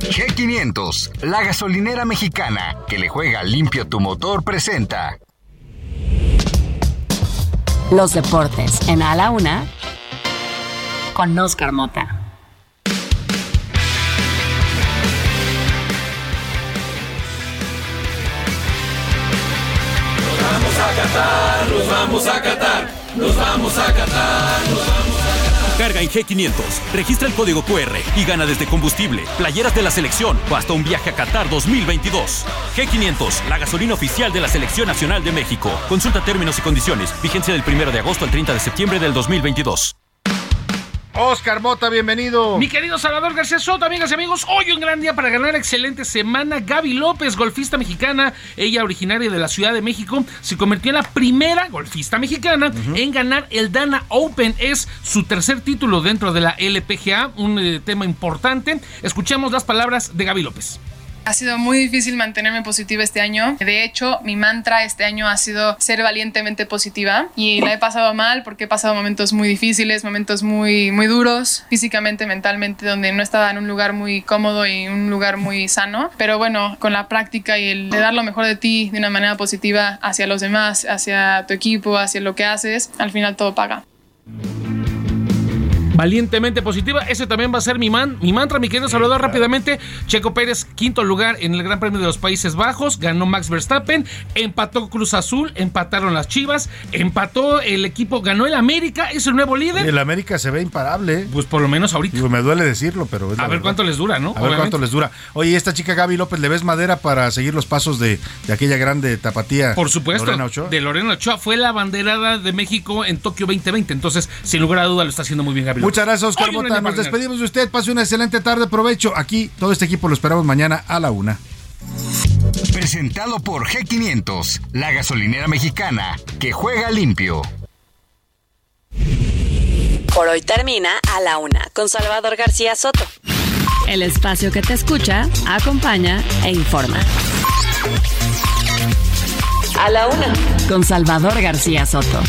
S28: G500, la gasolinera mexicana que le juega limpio tu motor, presenta.
S3: Los deportes en A la Una con Oscar Mota.
S13: Nos vamos a catar, nos vamos a catar, nos vamos a catar, nos vamos a Carga en G500, registra el código QR y gana desde combustible, playeras de la selección o hasta un viaje a Qatar 2022. G500, la gasolina oficial de la Selección Nacional de México. Consulta términos y condiciones. Vigencia del 1 de agosto al 30 de septiembre del 2022.
S2: Oscar Mota, bienvenido.
S29: Mi querido Salvador García Soto, amigas y amigos, hoy un gran día para ganar excelente semana. Gaby López, golfista mexicana, ella originaria de la Ciudad de México, se convirtió en la primera golfista mexicana en ganar el Dana Open. Es su tercer título dentro de la LPGA, un eh, tema importante. Escuchemos las palabras de Gaby López.
S30: Ha sido muy difícil mantenerme positiva este año. De hecho, mi mantra este año ha sido ser valientemente positiva y la he pasado mal porque he pasado momentos muy difíciles, momentos muy, muy duros, físicamente, mentalmente, donde no estaba en un lugar muy cómodo y un lugar muy sano. Pero bueno, con la práctica y el de dar lo mejor de ti de una manera positiva hacia los demás, hacia tu equipo, hacia lo que haces, al final todo paga
S29: valientemente positiva. Ese también va a ser mi, man, mi mantra, mi querido Salvador. Rápidamente, Checo Pérez, quinto lugar en el Gran Premio de los Países Bajos, ganó Max Verstappen, empató Cruz Azul, empataron las Chivas, empató el equipo, ganó el América, es el nuevo líder.
S2: El América se ve imparable.
S29: Pues por lo menos ahorita.
S2: me duele decirlo, pero
S29: A ver cuánto les dura, ¿no?
S2: A ver cuánto les dura. Oye, esta chica Gaby López, ¿le ves madera para seguir los pasos de, de aquella grande tapatía?
S29: Por supuesto.
S2: Lorena Ochoa?
S29: De Lorena Ochoa. Fue la banderada de México en Tokio 2020. Entonces, sin lugar a duda, lo está haciendo muy bien Gaby
S2: Muchas gracias, Oscar Mota. Nos despedimos de usted. Pase una excelente tarde. Provecho. Aquí todo este equipo lo esperamos mañana a la una.
S28: Presentado por G500, la gasolinera mexicana que juega limpio.
S3: Por hoy termina a la una con Salvador García Soto. El espacio que te escucha, acompaña e informa. A la una con Salvador García Soto.